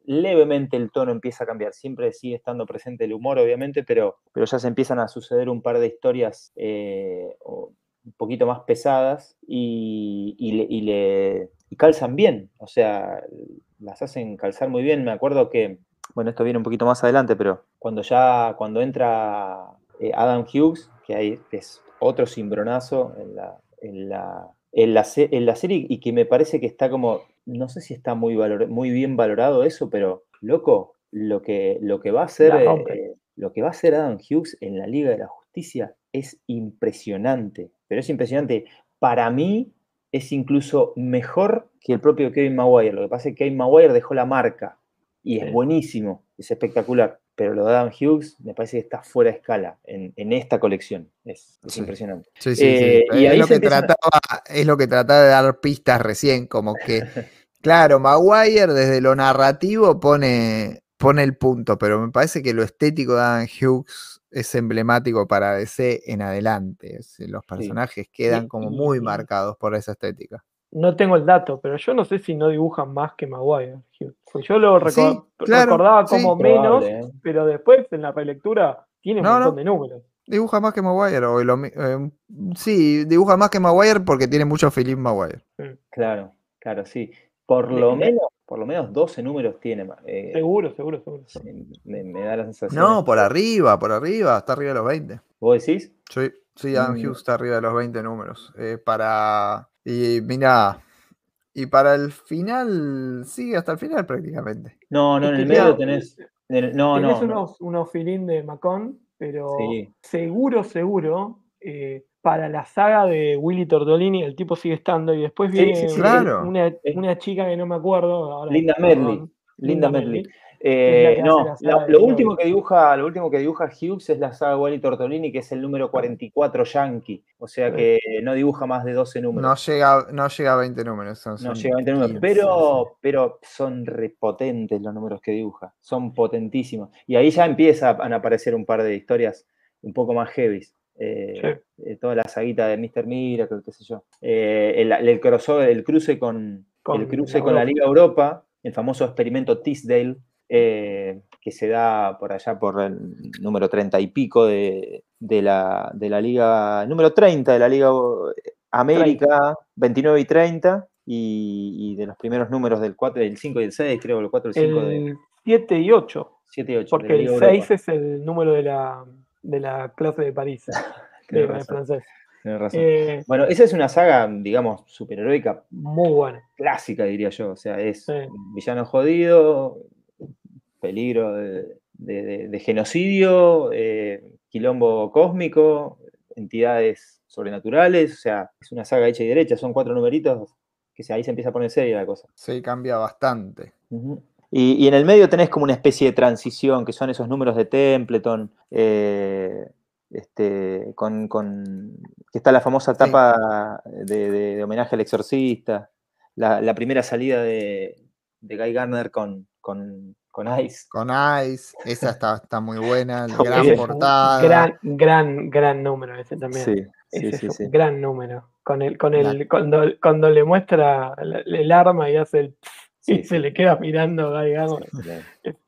levemente el tono empieza a cambiar. Siempre sigue estando presente el humor, obviamente, pero, pero ya se empiezan a suceder un par de historias eh, un poquito más pesadas y, y le, y calzan bien, o sea, las hacen calzar muy bien. Me acuerdo que, bueno, esto viene un poquito más adelante, pero cuando ya, cuando entra eh, Adam Hughes, que que es otro cimbronazo en la, en la, en la, se- en la serie y que me parece que está como, no sé si está muy, valor- muy bien valorado eso, pero loco, lo que, lo que va a hacer... Eh, lo que va a hacer Adam Hughes en la Liga de la Justicia es impresionante, pero es impresionante. Para mí es incluso mejor que el propio Kevin Maguire. Lo que pasa es que Kevin Maguire dejó la marca y es Sí. buenísimo, es espectacular. Pero lo de Adam Hughes me parece que está fuera de escala en, en esta colección. Es, es Sí. impresionante. Sí, sí, Eh, sí. y Es ahí lo que a- trataba, es lo que trataba de dar pistas recién, como que, *laughs* claro, Maguire desde lo narrativo pone, pone el punto, pero me parece que lo estético de Adam Hughes es emblemático para DC en adelante. los personajes quedan como muy marcados por esa estética. No tengo el dato, pero yo no sé si no dibujan más que Maguire. Pues yo lo reco- Sí, claro, recordaba sí. como menos, Probable, ¿eh? pero después en la relectura tiene un No, montón no. de números. Dibuja más que Maguire, o lo eh, sí, dibuja más que Maguire porque tiene mucho Philip Maguire. Claro, claro, sí. Por lo menos, por lo menos 12 números tiene. eh, Seguro, seguro, seguro. me, me da la sensación. No, por arriba, por arriba, está arriba de los 20. ¿Vos decís? Sí, sí, Adam Mm. Hughes está arriba de los 20 números. Eh, para. Y mira. Y para el final, sigue hasta el final prácticamente. No, no, en el medio tenés. en el- No, Tenés no, no. unos, unos filín de Macón, pero Sí. seguro, seguro, eh, para la saga de Willy Tortolini el tipo sigue estando y después Sí, viene sí, sí, claro. una, una chica que no me acuerdo. ahora, Linda Medley. Linda Medley. Eh, no, la lo, de último que dibuja, lo último que dibuja Hughes es la saga Wally Tortolini, que es el número 44 Yankee. O sea que no dibuja más de 12 No números. llega, no llega a 20 números. Son, No son llega a 20 números, 15, pero, pero son repotentes los números que dibuja. Son potentísimos. Y ahí ya empiezan a aparecer un par de historias un poco más heavy. Eh, eh, toda la saguita de Mr. Miracle, qué sé yo. Eh, el, el crossover, el cruce con, el cruce con la Liga Europa, el famoso experimento Tisdale, eh, que se da por allá por el número 30 y pico de, la, Liga, número 30 de la Liga América, 29 y 30, y, de los primeros números del 4, del 5 y el 6, creo, el 4 y el 5 de... 7 y 8. 7 y 8. Porque el 6 es el número de la, de la clase de París, *laughs* de, francés. Razón. Eh, bueno, esa es una saga, digamos, superheroica. Muy buena. Clásica, diría yo. O sea, es villano jodido, peligro de, genocidio, eh, quilombo cósmico, entidades sobrenaturales. O sea, es una saga hecha y derecha. Son cuatro numeritos que ahí se empieza a poner seria la cosa. Sí, cambia bastante. y, en el medio tenés como una especie de transición, que son esos números de Templeton. Eh, este, con, que está la famosa etapa de, homenaje al exorcista, la, primera salida de, Guy Garner con, con, Ice. Con Ice, esa está, muy buena, *laughs* gran portada. Gran, gran, gran número ese también. Sí, sí, sí, Gran número. Con el, con el, cuando, cuando le muestra el arma y hace el y se le queda mirando a Guy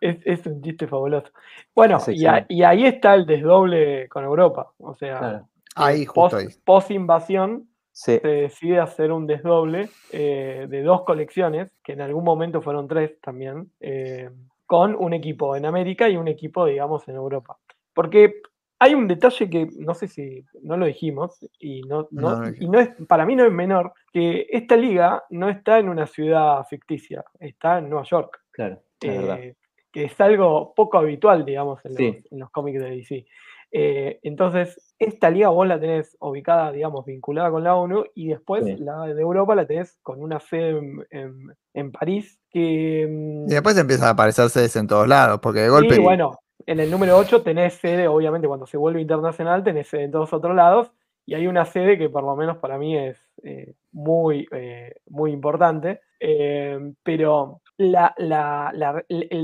Es, un chiste fabuloso. Bueno, y, ahí está el desdoble con Europa. O sea, ahí, post, invasión se decide hacer un desdoble eh, de dos colecciones, que en algún momento fueron tres también, eh, con un equipo en América y un equipo, digamos, en Europa. Porque hay un detalle que no sé si no lo dijimos y no, y no es, para mí no es menor, que esta liga no está en una ciudad ficticia, está en Nueva York. Claro, eh, que es algo poco habitual, digamos, en, los, cómics de DC. Eh, entonces, esta liga vos la tenés ubicada, digamos, vinculada con la ONU y después la de Europa la tenés con una sede en, París que... Mm, y después empiezan a aparecer sedes en todos lados, porque de golpe... Sí, bueno, en el número 8 tenés sede, obviamente cuando se vuelve internacional, tenés sede en todos otros lados, y hay una sede que por lo menos para mí es eh, muy, eh, muy importante, eh, pero la,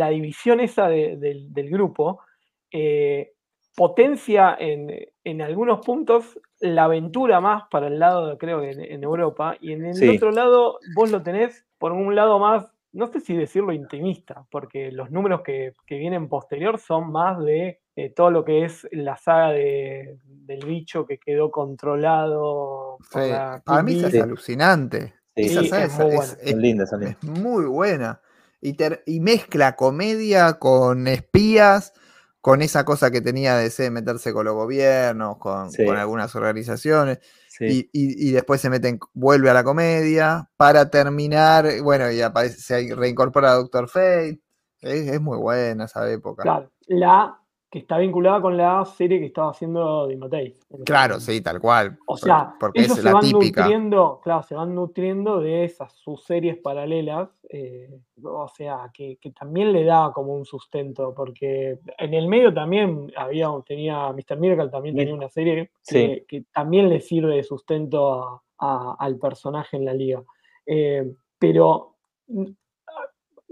división esa del, grupo potencia en, algunos puntos la aventura más para el lado, creo que en, Europa, y en el otro lado vos lo tenés por un lado más no sé si decirlo intimista, porque los números que, vienen posterior son más de eh, todo lo que es la saga de, del bicho que quedó controlado. Para mí es alucinante. Esa saga es, muy buena. Es, linda, es muy buena. Y, y, mezcla comedia con espías, con esa cosa que tenía de meterse con los gobiernos, con, con algunas organizaciones. Y, después se meten, vuelve a la comedia, para terminar, bueno, y aparece, se reincorpora a Doctor Fate. Es, muy buena esa época. Claro, la que está vinculada con la serie que estaba haciendo Matei. Claro, sí, tal cual. O sea, porque ellos es se van nutriendo, claro, se van nutriendo de esas sus series paralelas, eh, o sea, que, también le da como un sustento, porque en el medio también había, tenía, Mr. Miracle también tenía una serie que, también le sirve de sustento al personaje en la liga. Eh, pero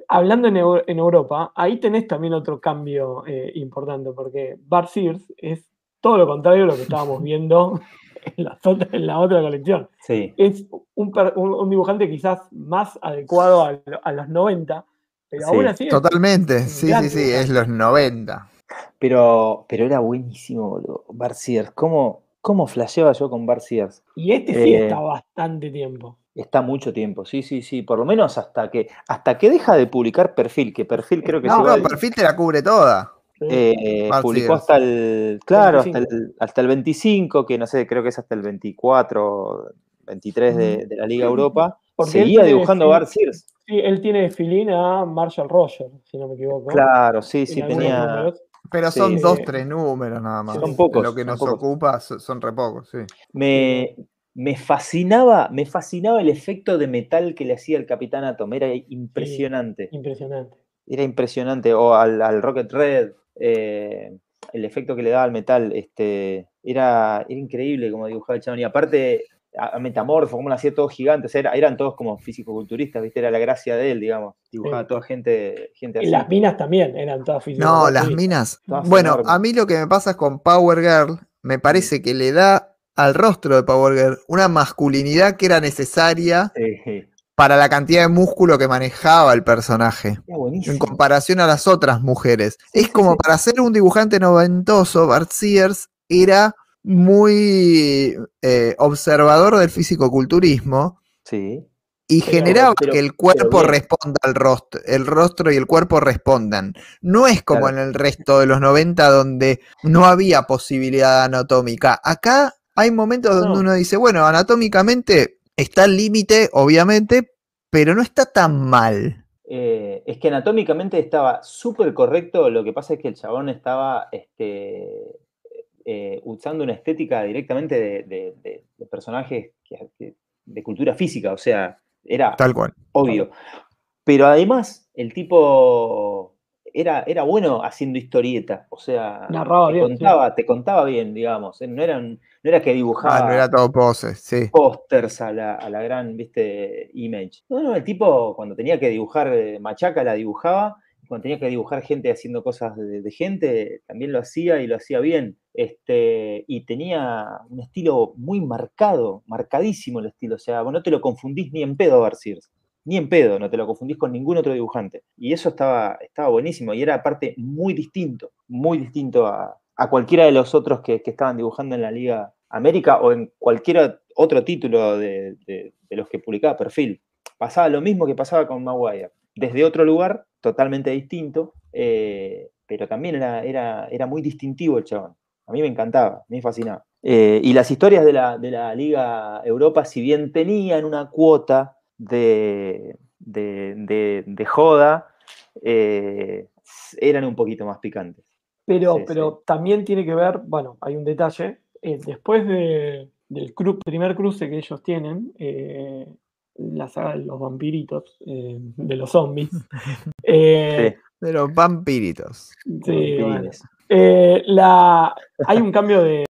hablando en, Europa, ahí tenés también otro cambio eh, importante, porque Bart Sears es todo lo contrario de lo que estábamos *laughs* viendo en la, otra, colección. Es un, dibujante quizás más adecuado a, los 90, pero aún así. Totalmente, sí, sí, sí, es los 90. Pero, pero era buenísimo, Bart Sears. ¿Cómo, cómo flasheaba yo con Bart Sears? Y este sí eh, está bastante tiempo. Está mucho tiempo, sí, sí, sí, por lo menos hasta que hasta que deja de publicar perfil, que perfil creo que no, no, perfil te la cubre toda. Eh, publicó hasta el, claro, hasta el, hasta el 25, que no sé, creo que es hasta el 24, 23 de, la Liga Europa. Seguía dibujando Bart Sears. Sí, él tiene filín a Marshall Roger, si no me equivoco. Claro, sí, sí, tenía. Pero son dos, tres números nada más. Son pocos. Lo que nos ocupa son re pocos, sí. Me, me fascinaba, me fascinaba el efecto de metal que le hacía el Capitán Atom, era impresionante. impresionante. Era impresionante, o al, Rocket Red, eh, el efecto que le daba al metal, este, era, era increíble como dibujaba el chabón. Y aparte, a, Metamorfo, como lo hacía todo gigantes, eran todos como físico-culturistas, ¿viste? Era la gracia de él, digamos. Dibujaba toda gente, gente así. Y las minas también eran todas físicas. No, las minas. bueno, a mí lo que me pasa con Power Girl, me parece que le da al rostro de Power Girl una masculinidad que era necesaria para la cantidad de músculo que manejaba el personaje. En comparación a las otras mujeres. Es como para ser un dibujante noventoso, Bart Sears era muy eh, observador del fisicoculturismo Sí. y Pero- generaba pero- que el cuerpo responda al rostro, el rostro y el cuerpo respondan. No es como Claro. en el resto de los 90 donde no había posibilidad anatómica. Acá hay momentos donde No. uno dice, bueno, anatómicamente está al límite, obviamente, pero no está tan mal. Eh, es que anatómicamente estaba súper correcto, lo que pasa es que el chabón estaba este, eh, usando una estética directamente de, de- de- de personajes que- de cultura física, o sea, era Tal cual. obvio. Pero además, el tipo era, era bueno haciendo historieta, o sea, Narraba te, bien, sí. contaba, te contaba bien, digamos, eh, no era, un- no era que dibujaba Ah, no era todo pose, sí. pósters a la, a la gran, viste, image. No, no, el tipo cuando tenía que dibujar eh, machaca la dibujaba, cuando tenía que dibujar gente haciendo cosas de, de gente, también lo hacía y lo hacía bien. Este, y tenía un estilo muy marcado, marcadísimo el estilo. O sea, vos no te lo confundís ni en pedo, Barciers. Ni en pedo, no te lo confundís con ningún otro dibujante. Y eso estaba, estaba buenísimo. Y era aparte muy distinto, muy distinto a, a cualquiera de los otros que, estaban dibujando en la Liga América o en cualquier otro título de, los que publicaba Perfil. Pasaba lo mismo que pasaba con Maguire. Desde otro lugar, totalmente distinto, eh, pero también era, era, era muy distintivo el chabón. A mí me encantaba, me fascinaba. Eh, y las historias de la, de la Liga Europa, si bien tenían una cuota de joda, eh, eran un poquito más picantes. Pero, Sí, pero también tiene que ver, bueno, hay un detalle. eh, después de- del cru- primer cruce que ellos tienen, eh, la saga de los vampiritos, eh, de los zombies. *laughs* eh, De los vampiritos. sí, bueno. Eh, la, hay un cambio de,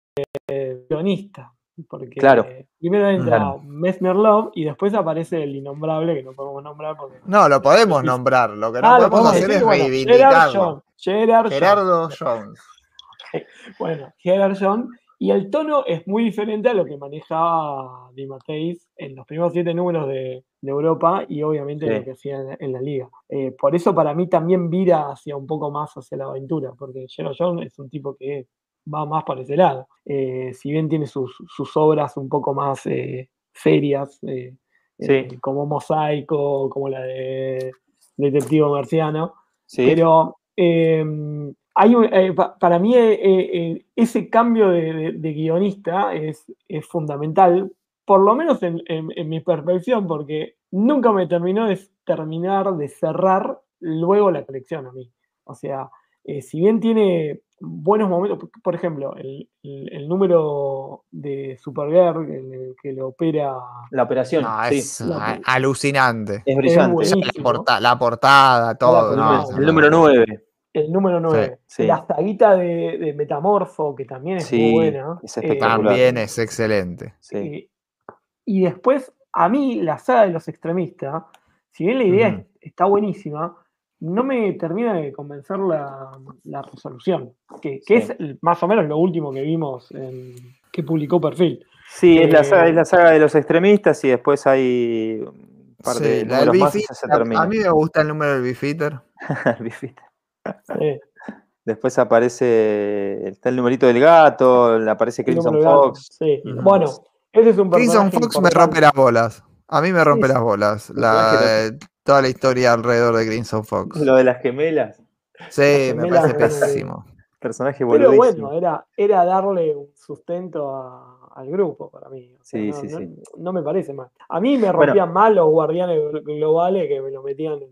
de guionista. Porque Claro. primero entra Claro. Mesmer Love y después aparece el innombrable que no podemos nombrar porque. No, lo podemos nombrar. Lo que no Ah, podemos hacer decir, es bueno, Gerard reivindicarlo. Jones, Gerard Jones. Gerardo Jones. *laughs* Bueno, Gerard Jones. Y el tono es muy diferente a lo que manejaba Di Matteis en los primeros siete números de, de Europa y obviamente Sí. lo que hacía en, en la liga. Eh, por eso para mí también vira hacia un poco más hacia la aventura, porque Gerard Jones es un tipo que va más para ese lado. Eh, si bien tiene sus, sus obras un poco más eh, serias, eh, Sí. como Mosaico, como la de Detective Marciano, Sí, pero hay para mí ese cambio de, de- de guionista es, es fundamental, por lo menos en, en- en mi percepción, porque nunca me terminó de terminar de cerrar luego la colección a mí. O sea, eh, si bien tiene buenos momentos, por- ejemplo, el, el- el número de Supergirl en el que lo opera la operación. No, sí. es alucinante. Es brillante. la, buenísimo. porta- la portada, todo. El no, número- es el una número locura. 9. el número 9. sí. La saguita de, de Metamorfo, que también es muy buena. es Eh, espectacular. También es excelente. Sí. Eh, y después, a mí, la saga de los extremistas, si bien la idea está buenísima, no me termina de convencer la, la resolución, que, que Sí. es el- más o menos lo último que vimos en- que publicó Perfil. Sí, es, la saga, Eh, es la saga de los extremistas y después hay un par Sí, de la del más y se a- termina. a mí me gusta el número del Beefeater. *laughs* Bifita. Eh, Después aparece, está el numerito del gato, aparece el Crimson Fox. sí. Ujú. Bueno, ese es un Crimson Fox me rompe las bolas. A mí me rompe Sí, las bolas. La, toda la historia alrededor de Crimson Fox. Lo de las gemelas, Sí, me gemelas parece pésimo. personaje Pero boludísimo. bueno, era, era darle un sustento a- al grupo para mí. O sea, Sí, no, sí, no- sí. no me parece mal. A mí me Bueno. rompían mal los guardianes globales que me lo metían en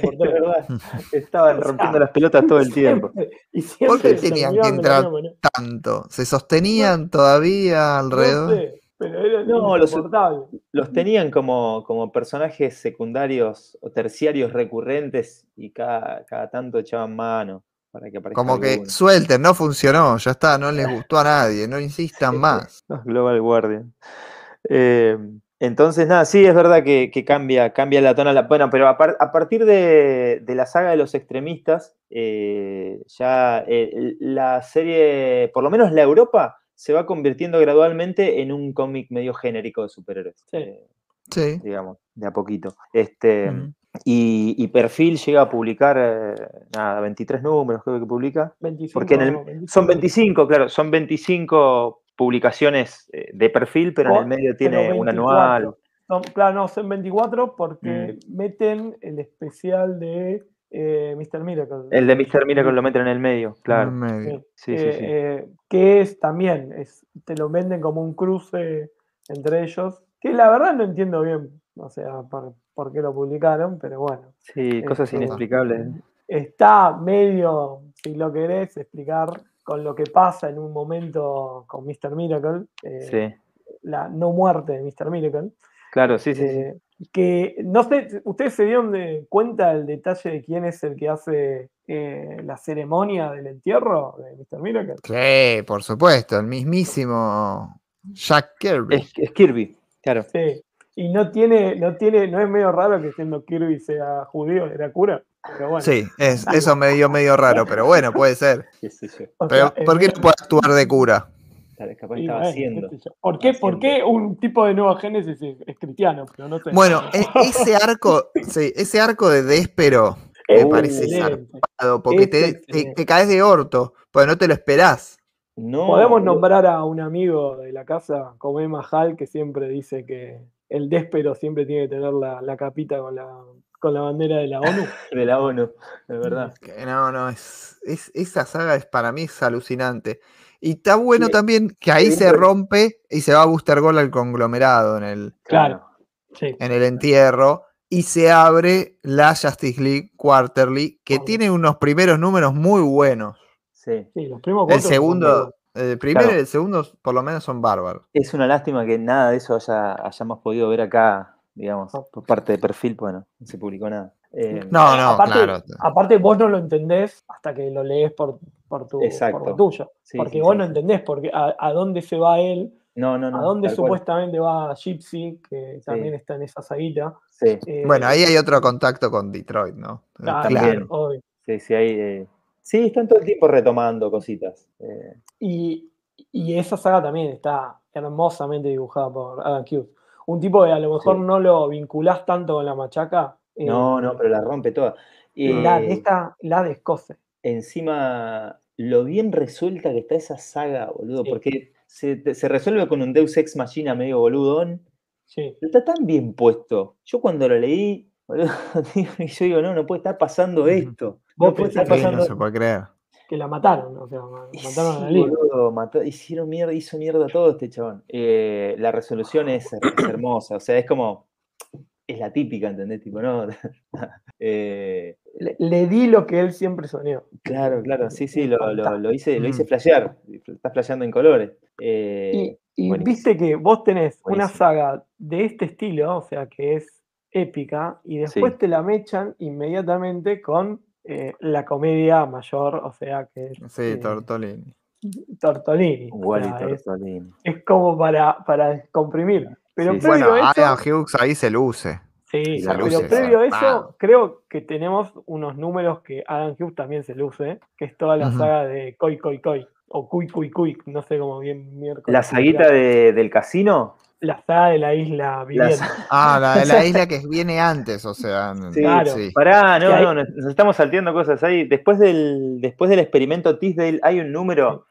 por *laughs* estaban *laughs* O sea, rompiendo las pelotas todo el tiempo. Siempre- y ¿Por qué tenían que entrar tanto? ¿Se sostenían todavía alrededor? No sé, pero era No, los- insoportable. Los tenían como, como personajes secundarios o terciarios recurrentes y cada, cada tanto echaban mano para que aparezca Como que alguno. suelten, no funcionó, ya está, no les *laughs* gustó a nadie, no insistan más. Los Global Guardian. Eh, entonces, nada, sí, es verdad que, que cambia, cambia la tona. Bueno, pero a, par- a partir de, de la saga de los extremistas, eh, ya eh, la serie, por lo menos la Europa, se va convirtiendo gradualmente en un cómic medio genérico de superhéroes. Sí. eh, Sí. digamos. de a poquito. Este, y, y Perfil llega a publicar, eh, nada, 23 números creo que publica. 25, Porque en el- 25. Son 25, claro, son 25 publicaciones eh, de perfil, pero en el Oh, medio tiene un 24. anual. Son- claro, no, son 24 porque Mm. meten el especial de eh, Mr. Miracle. El de Mr. Miracle lo meten en el medio, claro. En medio. Sí. Sí, sí, Eh, sí. eh, que es también, es, te lo venden como un cruce entre ellos, que la verdad no entiendo bien, o sea, por, por qué lo publicaron, pero bueno. Sí, cosas inexplicables. Está medio, si lo querés explicar, con lo que pasa en un momento con Mr. Miracle, eh, Sí, la no muerte de Mr. Miracle. claro, sí, sí. sí. Eh, que no sé, ¿ustedes se dieron de cuenta el detalle de quién es el que hace eh, la ceremonia del entierro de Mr. Miracle? Sí, por supuesto, el mismísimo Jack Kirby. Es, es Kirby, claro. Sí. Y no tiene, no tiene, no es medio raro que siendo Kirby sea judío, era cura. Pero bueno. Sí, es, eso me dio medio raro, pero bueno, puede ser. O Pero, sea, ¿por qué medio- no puede actuar de cura? Tal- Capaz estaba haciendo. ¿Por qué, ¿Por qué un tipo de Nueva Génesis es, es cristiano? Pero no sé. Bueno, e- ese arco, *laughs* sí, ese arco de Déspero Es me parece excelente. zarpado, porque te, te, excelente. te caes de orto, porque no te lo esperás. No, Podemos nombrar a un amigo de la casa, Comé Mahal, que siempre dice que el déspero siempre tiene que tener la, la capita con la, con la bandera de la *laughs* ONU. de la ONU, de verdad. Que no, no, es, es- esa saga es para mí es alucinante. Y está bueno Sí, también que ahí sí, se rompe y se va a Booster Gold al conglomerado en el, Claro. Sí. en el entierro y se abre la Justice League Quarterly, que tiene unos primeros números muy buenos. Sí. Sí, los primos El segundo, el primero Claro. y el segundo por lo menos son bárbaros. Es una lástima que nada de eso haya, hayamos podido ver acá, digamos, No. por parte de perfil, bueno, no se publicó nada. Eh, No, no, aparte, claro. aparte vos no lo entendés hasta que lo lees por, por, tu, por Exacto. lo tuyo. Sí, porque sí, vos sí, no entendés porque a, a dónde se va él, no, no, no. a dónde cual. supuestamente va Gypsy, que también está en esa saguita. Sí, Eh, Bueno, ahí hay otro contacto con Detroit, ¿no? claro, también. obvio. sí, sí, ahí. eh, Sí, están todo el tiempo retomando cositas. eh, Y, y esa saga también está hermosamente dibujada por Adam Hughes. Un tipo que a lo mejor Sí. no lo vinculás tanto con la machaca. eh, no, no, pero la rompe toda. La, Eh, esta, la descoce. Encima, lo bien resuelta que está esa saga, boludo, Sí. porque se, resuelve con un Deus Ex Machina medio boludón, Sí. pero está tan bien puesto. Yo cuando lo leí, *laughs* boludo, y yo digo, no, no puede estar pasando esto. Vos No puede estar Sí, pasando- no se puede creer. Que la mataron, o sea, mataron a la liga. boludo, mató- hicieron mierda, hizo mierda todo este chabón. Eh, la resolución es, es hermosa, o sea, es como, es la típica, ¿entendés? Tipo, no. *laughs* Eh, Le, le di lo que él siempre soñó. claro, claro, sí, sí, lo, lo- lo hice, lo hice Mm. flashear, estás flasheando en colores. Eh, Y, viste que vos tenés una saga de este estilo, o sea, que es épica, y después Sí. te la mechan inmediatamente con eh, la comedia mayor, o sea, que es Sí, eh, Tortolini. Tortolini. o Wally sea, es, Tortolini. es como para, para descomprimir. Pero Sí, Bueno, eso, Adam Hughes ahí se luce. Sí, pero previo a eso, zarpado. creo que tenemos unos números que Adam Hughes también se luce, que es toda la Ujú. saga de Koi Koi Koi, o Kui Kui Kui, no sé cómo bien miércoles. La saguita de- del casino. La saga de la isla viviente. sa- *laughs* Ah, la de la *laughs* isla que viene antes, o sea. Sí, Claro. sí. Pará, no, no, nos, estamos salteando cosas ahí. Después del, después del experimento Tisdale hay un número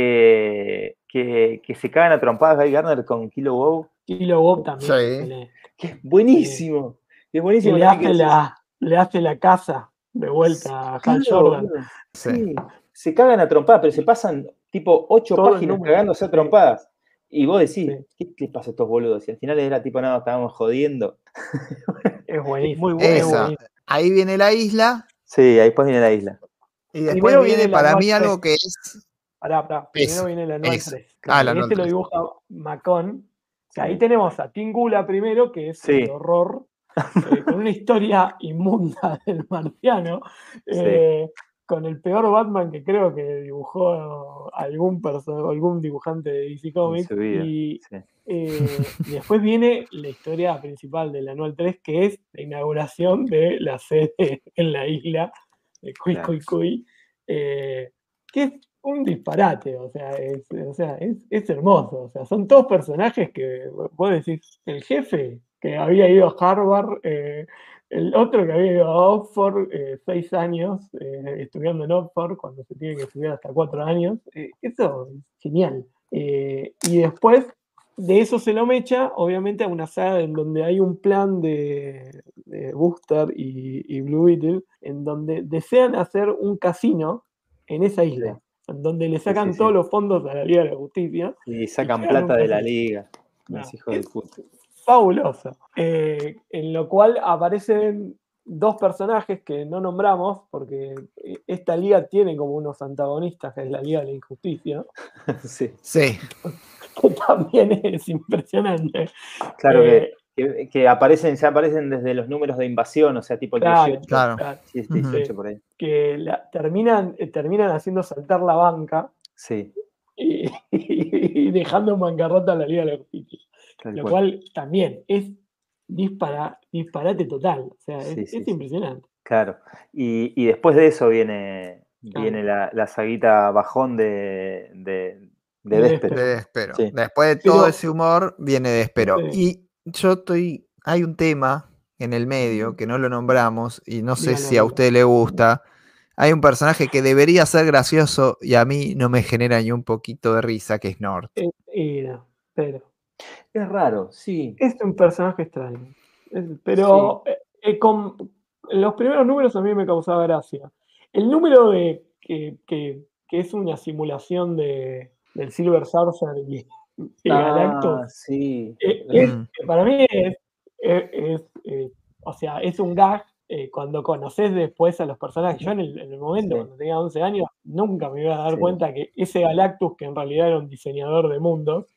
eh, que, que se cagan a trompadas Guy Garner con Kilo Wow, Kilo Bob también. Sí. Que es buenísimo. Que es que buenísimo. le, hace la, le hace la casa de vuelta a Hal Claro, Jordan. Sí. Sí, se cagan a trompadas, pero se pasan tipo ocho Todo páginas cagándose a trompadas. Y vos decís, Sí. ¿qué, qué pasa a estos boludos? Y al final era tipo, no, estábamos jodiendo. *laughs* Es buenísimo. Muy bueno. es Esa. buenísimo. Ahí viene la isla Sí, ahí después viene la isla. y después Primero viene para Noche mí algo que es. Pará, pará. Primero viene la. 3. Ah, la en anual este lo 3. dibuja Macón. Ahí tenemos a Tingula primero, que es Sí. el horror, *laughs* eh, con una historia inmunda *laughs* del marciano, eh, con el peor Batman que creo que dibujó algún, algún dibujante de DC Comics. Y sí. eh, y *laughs* después viene la historia principal del anual 3, que es la inauguración de la sede en la isla de Cuy. Cuy Cuy, que es un disparate, o sea, es, es, hermoso, o sea, son todos personajes que vos decís, el jefe que había ido a Harvard, eh, el otro que había ido a Oxford, eh, seis años, eh, estudiando en Oxford, cuando se tiene que estudiar hasta cuatro años. Eso es genial. Y después de eso se lo mecha, obviamente, a una saga en donde hay un plan de, de Booster y, y Blue Beetle, en donde desean hacer un casino en esa isla, donde le sacan sí, todos sí. los fondos a la Liga de la Justicia. Y sacan plata de la liga. No, Los hijos de puta. fabuloso. Eh, en lo cual aparecen dos personajes que no nombramos, porque eh, esta liga tiene como unos antagonistas, que es la Liga de la Injusticia, *laughs* Sí, Sí, *laughs* que también es impresionante. claro que, Eh, que, que aparecen, ya aparecen desde los números de invasión, o sea, tipo el Claro, 18. claro. claro, Sí, sí, Ujú. 18 por ahí. que la- terminan, eh, terminan haciendo saltar la banca Sí, *laughs* y, y dejando en bancarrota la Liga de la Justicia. tal Lo cual. cual también es dispara, disparate total. O sea, es, Sí, sí, es sí. impresionante. Claro. Y, y después de eso viene, Claro. viene la, la saguita bajón de, de, de De Véspero. de Despero. Sí. Después de todo Pero- ese humor, viene Despero. Sí. Y yo estoy. Hay un tema en el medio que no lo nombramos y no sé Dígalo, si a usted le gusta. Hay un personaje que debería ser gracioso y a mí no me genera ni un poquito de risa, que es Nord. Eh, no, pero Es raro, sí. es un personaje extraño. Es- pero eh, eh, con los primeros números a mí me causaba gracia. El número de que, que- que es una simulación de, del Silver Surfer y, y Galactus, Ah, sí. eh, es- Mm. para mí es, es- es, eh, o sea, es un gag eh, cuando conoces después a los personajes. Yo en el, en el momento, Sí. cuando tenía 11 años, nunca me iba a dar Sí. cuenta que ese Galactus, que en realidad era un diseñador de mundos,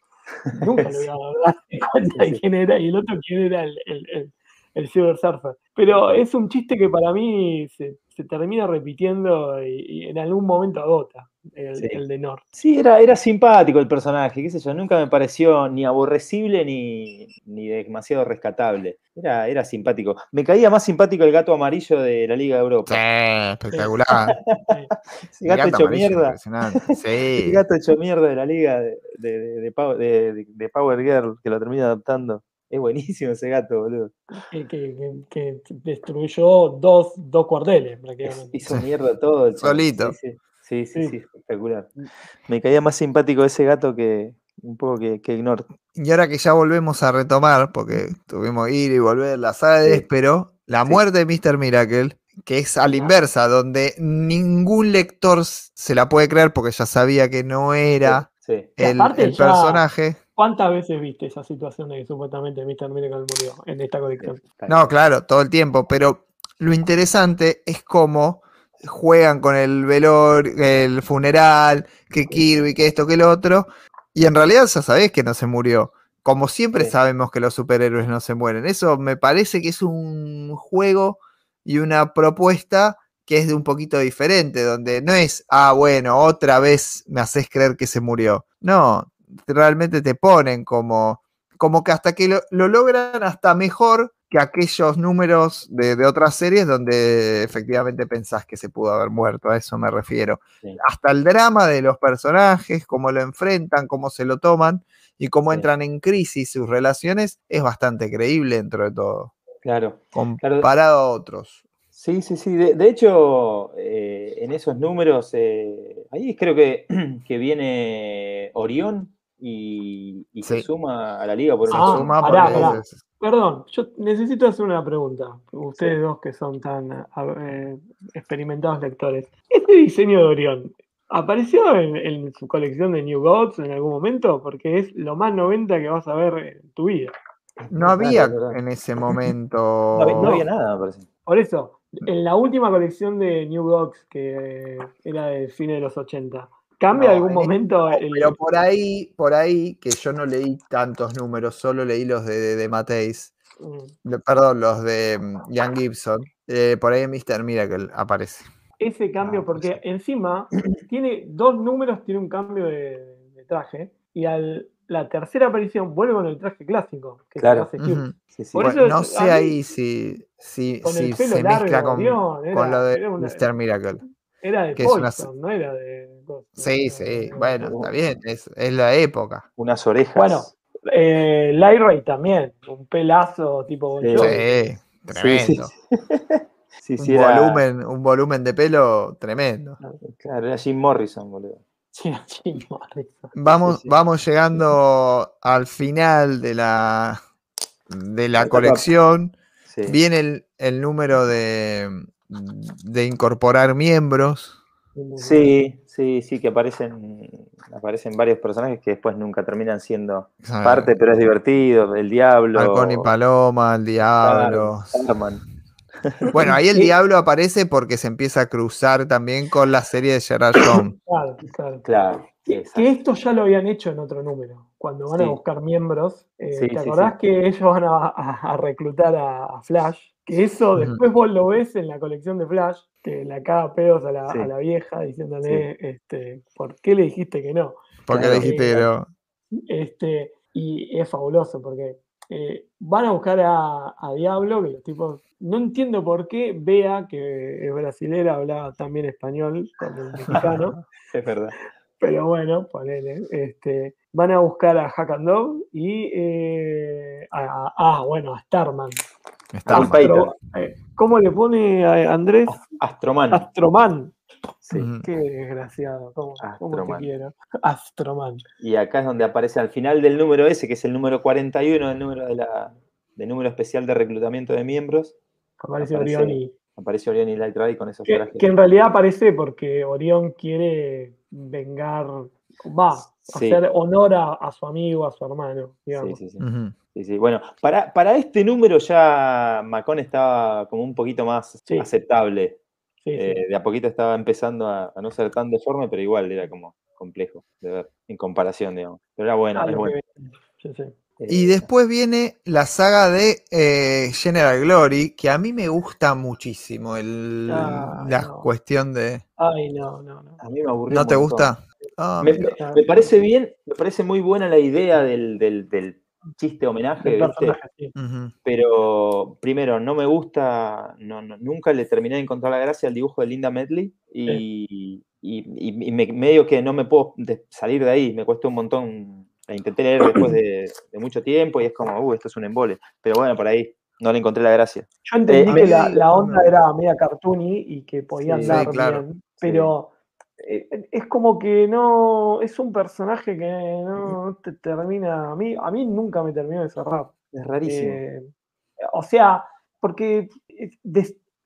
nunca lo iba a dar *laughs* *laughs* cuenta de quién era y el otro quién era el, el, el, el Silver Surfer. Pero es un chiste que para mí se, se termina repitiendo y, y en algún momento agota, el, Sí. el de North. Sí, era, era simpático el personaje, qué sé yo, nunca me pareció ni aborrecible ni, ni demasiado rescatable. Era, era simpático. Me caía más simpático el gato amarillo de la Liga de Sí, Europa. espectacular. *laughs* Ese gato, Gato hecho amarillo, mierda. impresionante. *laughs* El Sí. gato hecho mierda de la Liga de, de, de- de Pow- de- de- de Power Girl, que lo termina adaptando. Es buenísimo ese gato, boludo. que, que- que- que destruyó dos, dos cuarteles Es- prácticamente. hizo mierda todo. el. Solito. Sí, sí, sí, sí, Sí. sí, espectacular. Me caía más simpático ese gato que un poco que, que Ignor. Y ahora que ya volvemos a retomar, porque tuvimos que ir y volver la saga de Sí. Despero, la Sí. muerte de Mr. Miracle, que es a la Ah. inversa, donde ningún lector se la puede creer porque ya sabía que no era el, aparte el ya- personaje. ¿Cuántas veces viste esa situación de que supuestamente Mr. Miracle murió en esta colección? No, claro, todo el tiempo, pero lo interesante es cómo juegan con el velor, el funeral, que Kirby, que esto, que lo otro, y en realidad ya sabés que no se murió. Como siempre Sí. sabemos que los superhéroes no se mueren. Eso me parece que es un juego y una propuesta que es de un poquito diferente, donde no es, ah, bueno, otra vez me haces creer que se murió. No, realmente te ponen como, como que hasta que lo, lo logran hasta mejor que aquellos números de, de otras series donde efectivamente pensás que se pudo haber muerto, a eso me refiero. Sí. Hasta el drama de los personajes, cómo lo enfrentan, cómo se lo toman y cómo Sí. entran en crisis sus relaciones, es bastante creíble dentro de todo, Claro. comparado a otros. Sí, sí, sí. De, de hecho, eh, en esos números, eh, ahí creo que, *clears throat* que viene Orión y, y se suma a la liga por eso. Ah, suma pará, porque pará. es- Perdón, yo necesito hacer una pregunta. Ustedes dos que son tan eh, experimentados lectores. ¿Este diseño de Orión apareció en, en su colección de New Gods en algún momento? Porque es lo más 90 que vas a ver en tu vida. no había en ese momento. No, había- no había nada, me parece. Por eso, en la última colección de New Gods, que era de fines de los 80, ¿cambia No, algún en- momento el, Pero por ahí, por ahí, que yo no leí tantos números, solo leí los de, de, de Mateis, mm, de- perdón, los de mm, Ian Gibson. eh, por ahí Mr. Miracle aparece. ese cambio? Ah, pues Porque encima *clears throat* tiene dos números, tiene un cambio de, de traje, y al la tercera aparición vuelve con el traje clásico, que Claro. se hace Hugh. Ujú. Sí, sí. Por Bueno, eso no es- sé ahí si, si, Con si el pelo se largo, mezcla con, con era- lo de una- Mr. Miracle. Era de una- Poison, no era de. Sí, sí, no, bueno, no. está bien, es, es la época. Unas orejas. Bueno. Eh, Lyra también, un pelazo tipo Sí. Sí, tremendo. Sí, *laughs* Un, era- volumen, un volumen de pelo tremendo. Claro, era Jim Morrison, boludo. Sí, Jim Morrison. Vamos, vamos llegando al final de la, de la colección. Sí. Viene el, el número de, de incorporar miembros. Sí, sí, sí, que aparecen, aparecen varios personajes que después nunca terminan siendo parte, pero es divertido. El Diablo. Halcón y Paloma, el Diablo. Starman. *laughs* Bueno, ahí el Sí. Diablo aparece porque se empieza a cruzar también con la serie de Gerard Jones. *coughs* Claro, claro. Claro. Que, exacto. que esto ya lo habían hecho en otro número, cuando van a Sí. buscar miembros. eh, Sí, ¿Te sí, acordás sí. que ellos van a, a- a reclutar a, a Flash? Que eso después vos lo ves en la colección de Flash, que la caga pedos a la, Sí. a la vieja diciéndole, este, ¿por qué le dijiste que no? Porque Claro. le dijiste que no. Este, y es fabuloso porque eh, van a buscar a, a Diablo, que los tipos, no entiendo por qué Bea, que es brasilera, hablaba también español con el mexicano, *laughs* Es verdad. pero bueno, ponele, este, van a buscar a Hack and Dog y eh, a, a- ah, bueno, a Starman. Eh, ¿Cómo le pone a Andrés? Astroman. Astroman. Sí. Qué desgraciado, ¿cómo, cómo te Astroman. quiero? Astroman. Y acá es donde aparece al final del número ese, que es el número 41, el número de la de número especial de reclutamiento de miembros. Aparece Aparece- Orión y Aparece Orion y Light Ray con esos Que, trajes. que en realidad aparece porque Orión quiere vengar, va, Sí. hacer honor a, a su amigo, a su hermano, Sí, digamos. sí, sí. Sí, sí. Bueno, para, para este número ya Macón estaba como un poquito más Sí. aceptable. Sí, sí. Eh, de a poquito estaba empezando a, a no ser tan deforme, pero igual era como complejo de ver en comparación, digamos. Pero era bueno, Ah, es lo bueno. que. Sí, sí. Y Eh, después viene la saga de eh, General Glory, que a mí me gusta muchísimo el, Ah, la no. cuestión de... Ay, no, no, no. a mí me aburrió. ¿No te montón. gusta? Ah, Me, parece bien, me parece muy buena la idea del, del- del chiste homenaje, ¿viste? personaje, sí. Ujú. pero primero, no me gusta, no, no- nunca le terminé de encontrar la gracia al dibujo de Linda Medley y, y- y- y me- medio que no me puedo salir de ahí, me cuesta un montón. La intenté leer después de, de mucho tiempo y es como, uh, esto es un embole. Pero bueno, por ahí no le encontré la gracia. Yo entendí Eh, que la, la onda era media cartoony y que podía Sí, andar sí, claro. bien, pero eh, es como que no, es un personaje que no te termina, a mí, a mí nunca me terminó de cerrar. Es rarísimo. Eh, o sea, porque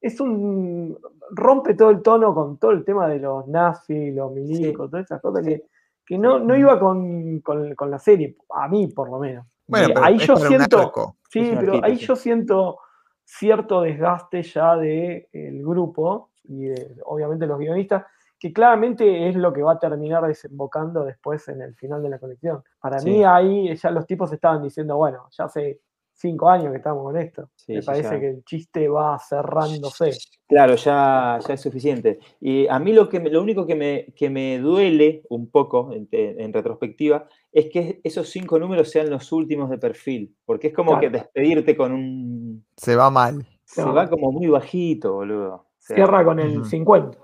es un. rompe todo el tono con todo el tema de los nazis, los milicos, todas esas cosas que, que no, no iba con, con- con la serie, a mí por lo menos. Bueno, pero ahí es yo siento. Sí, pero ahí yo siento cierto desgaste ya del grupo y de, obviamente los guionistas, que claramente es lo que va a terminar desembocando después en el final de la colección. Para Sí. mí ahí ya los tipos estaban diciendo, bueno, ya hace cinco años que estamos con esto. Sí, Me sí, parece ya. que el chiste va cerrándose. Claro, ya, ya es suficiente. Y a mí lo, que me- lo único que me, que me duele un poco en, en retrospectiva es que esos cinco números sean los últimos de perfil, porque es como que Claro. despedirte con un... Se va mal. Se No. va como muy bajito, boludo. O sea, Cierra con el Ujú. 50,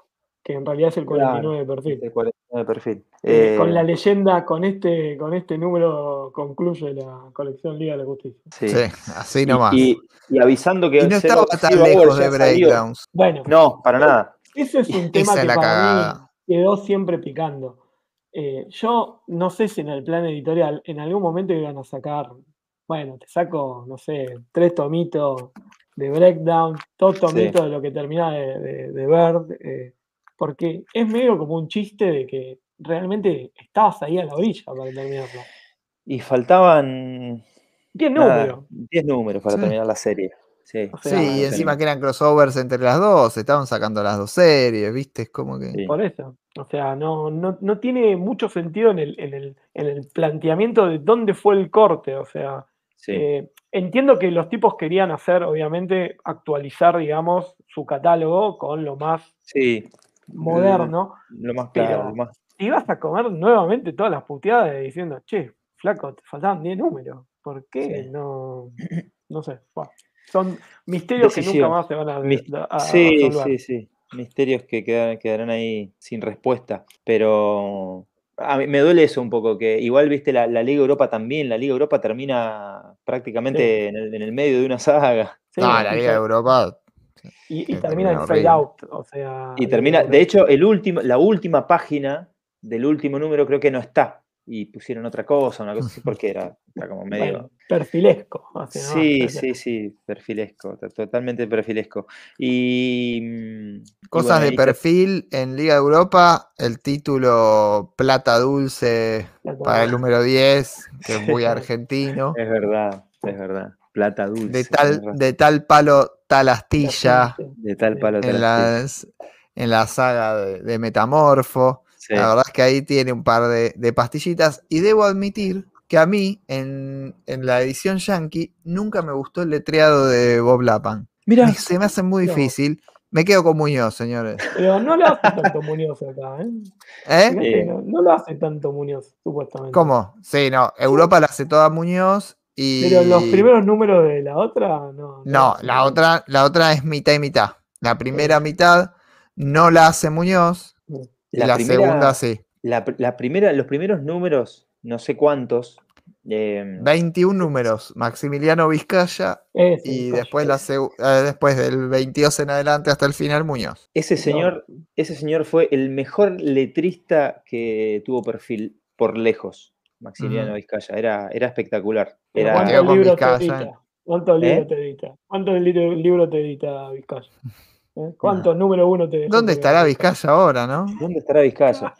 que en realidad es el Claro, 49 de perfil. el 49 de perfil. Eh, con Eh, la leyenda, con este, con este número concluye la colección Liga de la Justicia. sí. Sí, así Y- nomás. Y, y avisando que Y no estaba tan lejos de. Breakdowns. Bueno, No, para nada. Ese es un tema Esa es que la para cagada. mí quedó siempre picando. Eh, yo no sé si en el plan editorial en algún momento iban a sacar, bueno, te saco, no sé, tres tomitos de breakdown, dos tomitos de lo que termina de, de- de ver, eh, porque es medio como un chiste de que realmente estabas ahí a la orilla para terminarlo. Y faltaban Diez nada, números. 10 números para Sí. terminar la serie. Sí, O Sí, y encima que eran crossovers entre las dos, estaban sacando las dos series, ¿viste? Es como que. Sí. Por eso. O sea, no, no, no tiene mucho sentido en el, en, el, en el planteamiento de dónde fue el corte. O sea, sí. eh, entiendo que los tipos querían hacer, obviamente, actualizar, digamos, su catálogo con lo más Sí, moderno. lo más Pero- claro, lo más Y ibas a comer nuevamente todas las puteadas de diciendo, che, flaco, te faltaban 10 números. ¿Por qué Sí. no? No sé. Bueno, son misterios que nunca más se van a, Mis- a- a sí, resolver. sí, sí. Misterios que quedan- quedarán ahí sin respuesta. Pero A mí me duele eso un poco, que igual, viste, la, Liga Europa también, la Liga Europa termina prácticamente en, el, medio de una saga. Sí, no, la Liga Europa. Y, termina en fade out, o sea. Y termina, de hecho, el último, la última página del último número creo que no está y pusieron otra cosa, una cosa así, porque era, como *laughs* medio... perfilesco. sí, sí, sí, perfilesco, totalmente perfilesco. Y... Mm, Cosas de perfil en Liga Europa, el título Plata Dulce para el número 10, que es muy *laughs* argentino. Es verdad, es verdad. Plata Dulce. De tal, de tal palo, tal astilla. De tal palo, tal en, las, en la saga de Metamorfo. La verdad es que ahí tiene un par de, pastillitas. Y debo admitir que a mí, en, la edición Yankee, nunca me gustó el letreado de Bob Lapan. Mira. Se me hace muy difícil. Me quedo con Muñoz, señores. Pero no lo hace tanto Muñoz acá, ¿eh? ¿Eh? No, lo hace tanto Muñoz, supuestamente. ¿Cómo? Sí, no. Europa la hace toda Muñoz y. Pero los primeros números de la otra, no. No, la, otra, la otra es mitad y mitad. La primera mitad no la hace Muñoz la, segunda sí. La, primera, los primeros números, no sé cuántos. 21 em, números, Maximiliano Vizcaya y después, la eh, después del 22 en adelante hasta el final Muñoz. Ese señor, ese señor fue el mejor letrista que tuvo perfil por lejos, Maximiliano Vizcaya, era, era espectacular. Era... ¿Cuántos libros te edita? ¿Cuántos libros te edita? ¿Cuántos libros te edita Vizcaya? ¿Eh? ¿Cuántos número uno te ¿Dónde estará Vizcaya ahora, no? ¿Dónde estará Vizcaya?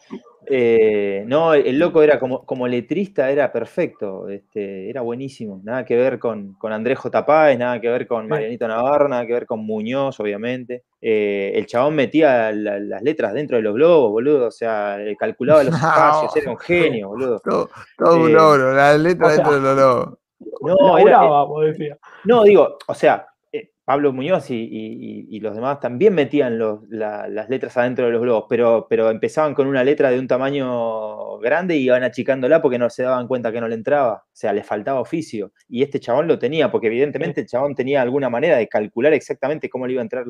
Eh, no, el, loco era como, como letrista, era perfecto, este, era buenísimo. Nada que ver con, con Andrés J. Páez, nada que ver con Marianito Navarro, nada que ver con Muñoz, obviamente. Eh, el chabón metía las letras dentro de los globos, boludo. O sea, calculaba los *laughs* espacios, era un genio, boludo. *laughs* Todo, un logro, las letras dentro de los globos. No, no, digo, o sea, Pablo Muñoz y, los demás también metían las letras adentro de los globos, pero, pero empezaban con una letra de un tamaño grande y iban achicándola porque no se daban cuenta que no le entraba. O sea, le faltaba oficio. Y este chabón lo tenía, porque evidentemente el chabón tenía alguna manera de calcular exactamente cómo le iba a entrar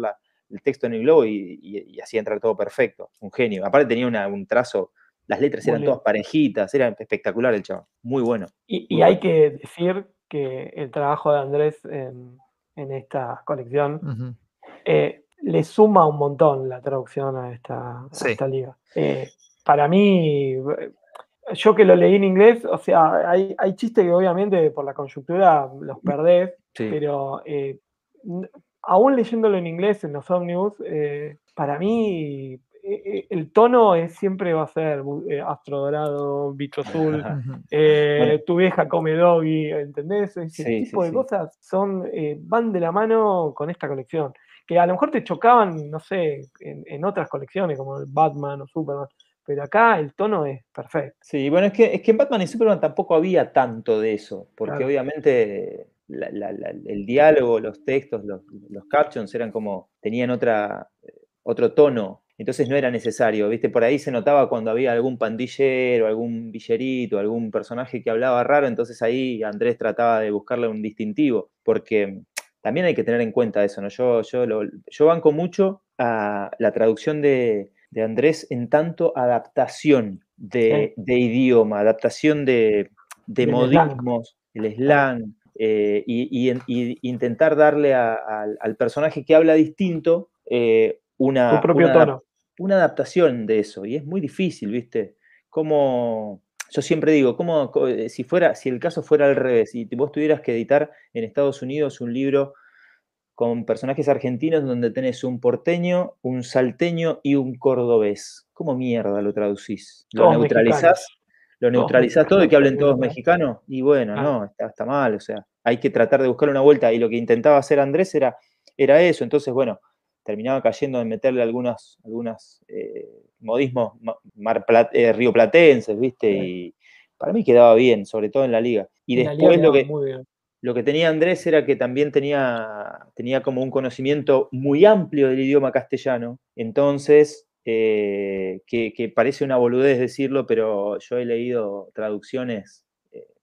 el texto en el globo y, así entrar todo perfecto. Un genio. Aparte tenía un trazo, las letras eran todas parejitas, era espectacular el chabón. Muy bueno. Y, hay que decir que el trabajo de Andrés en esta colección, eh, le suma un montón la traducción a esta, esta liga. Eh, para mí, yo que lo leí en inglés, o sea, hay, hay chistes que obviamente por la coyuntura los perdés, pero eh, aún leyéndolo en inglés en los Omnibus, para mí eh, eh, el tono es, siempre va a ser eh, astro dorado, bicho azul, tu vieja come doggy, ¿entendés? Ese tipo de cosas son, van de la mano con esta colección. Que a lo mejor te chocaban, no sé, en, otras colecciones como Batman o Superman, pero acá el tono es perfecto. Sí, bueno, es que, es que en Batman y Superman tampoco había tanto de eso, porque obviamente el diálogo, los textos, los, los, captions eran como, tenían otra, otro tono entonces no era necesario, ¿viste? Por ahí se notaba cuando había algún pandillero, algún villerito, algún personaje que hablaba raro, entonces ahí Andrés trataba de buscarle un distintivo, porque también hay que tener en cuenta eso, ¿no? Yo, yo, yo banco mucho a la traducción de, Andrés en tanto adaptación de, idioma, adaptación de, modismos, el slang, eh, y, intentar darle al personaje que habla distinto eh, una, propio tono una adaptación de eso, y es muy difícil, ¿viste? Como, yo siempre digo, como eh, si, fuera, si el caso fuera al revés, y vos tuvieras que editar en Estados Unidos un libro con personajes argentinos donde tenés un porteño, un salteño y un cordobés. ¿Cómo mierda lo traducís? ¿Lo neutralizás? ¿Lo neutralizás todo y que hablen todos mexicanos? Y bueno, no, está, está, mal, o sea, hay que tratar de buscar una vuelta. Y lo que intentaba hacer Andrés era, era eso. Entonces, bueno, terminaba cayendo en meterle algunas, algunas eh, modismos mar eh, rioplatenses, ¿viste? Y para mí quedaba bien, sobre todo en la liga. Y después lo que, lo que tenía Andrés era que también tenía, tenía como un conocimiento muy amplio del idioma castellano. Entonces, eh, que, parece una boludez decirlo, pero yo he leído traducciones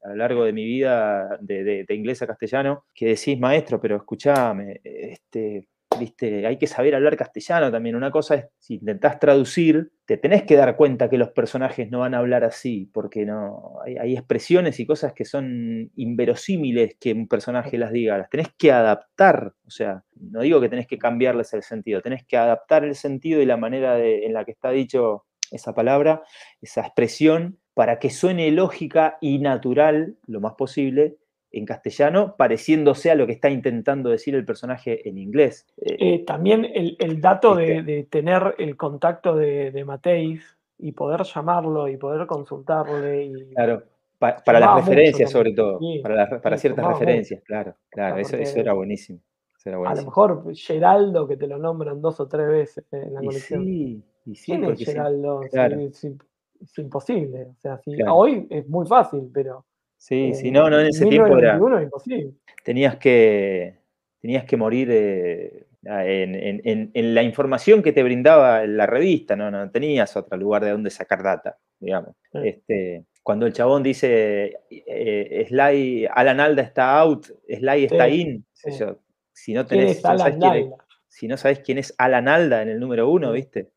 a lo largo de mi vida de, de, inglés a castellano que decís, maestro, pero escúchame, este, hay que saber hablar castellano también. Una cosa es, si intentás traducir, te tenés que dar cuenta que los personajes no van a hablar así, porque no, hay, expresiones y cosas que son inverosímiles que un personaje las diga, las tenés que adaptar, o sea, no digo que tenés que cambiarles el sentido, tenés que adaptar el sentido y la manera en la que está dicho esa palabra, esa expresión, para que suene lógica y natural lo más posible en castellano, pareciéndose a lo que está intentando decir el personaje en inglés. Eh, Eh, también el, el dato de, Este. de tener el contacto de, de Mateis y poder llamarlo y poder consultarle. Y, claro, pa- para las referencias sobre todo, sí, para, para sí, ciertas referencias, claro, claro, Ah, eso, eso era buenísimo. Eso era A lo mejor Geraldo, que te lo nombran dos o tres veces en la Y colección. sí, y sí, ¿Quién es Geraldo? Claro. es, im- es imposible. O sea, si- Claro. hoy es muy fácil, pero. Sí, eh, sí, no, no, en ese tiempo era, 1991 es imposible. tenías que, tenías que morir eh, en, en- en- en la información que te brindaba la revista, no, no tenías otro lugar de donde sacar data, digamos. Sí. Este, cuando el chabón dice eh, Sly, Alan Alda está out, Sly está Sí, in, sí. yo, si no ¿Quién tenés, es si no sabés Alan quién es- si no sabés quién es Alan Alda en el número uno. ¿viste?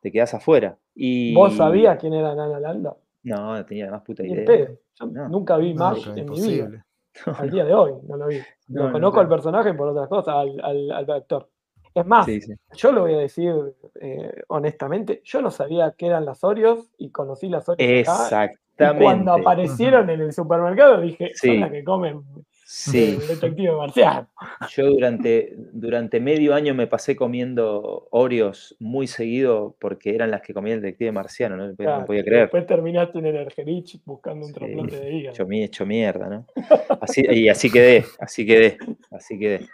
Te quedás afuera. Y, ¿Vos sabías quién era Nana Landa? No, no tenía la más puta idea. pedo. Yo No. nunca vi No, Marsh pero en mi vida. Al día de hoy no lo vi. No, lo no, conozco al personaje por otras cosas, al, al- al actor. Es más, Sí, sí. yo lo voy a decir eh, honestamente, yo no sabía qué eran las Oreos y conocí las Oreos acá. Y Exactamente. cuando aparecieron en el supermercado dije, Sí. son las que comen Sí, el detective marciano. yo durante, durante medio año me pasé comiendo Oreos muy seguido porque eran las que comía el detective marciano, no, no Claro, podía creer. Después terminaste en el Ergerich buscando un Sí, trasplante de hígado. Hecho, hecho mierda, ¿no? *laughs* Así, y así quedé, así quedé, así quedé.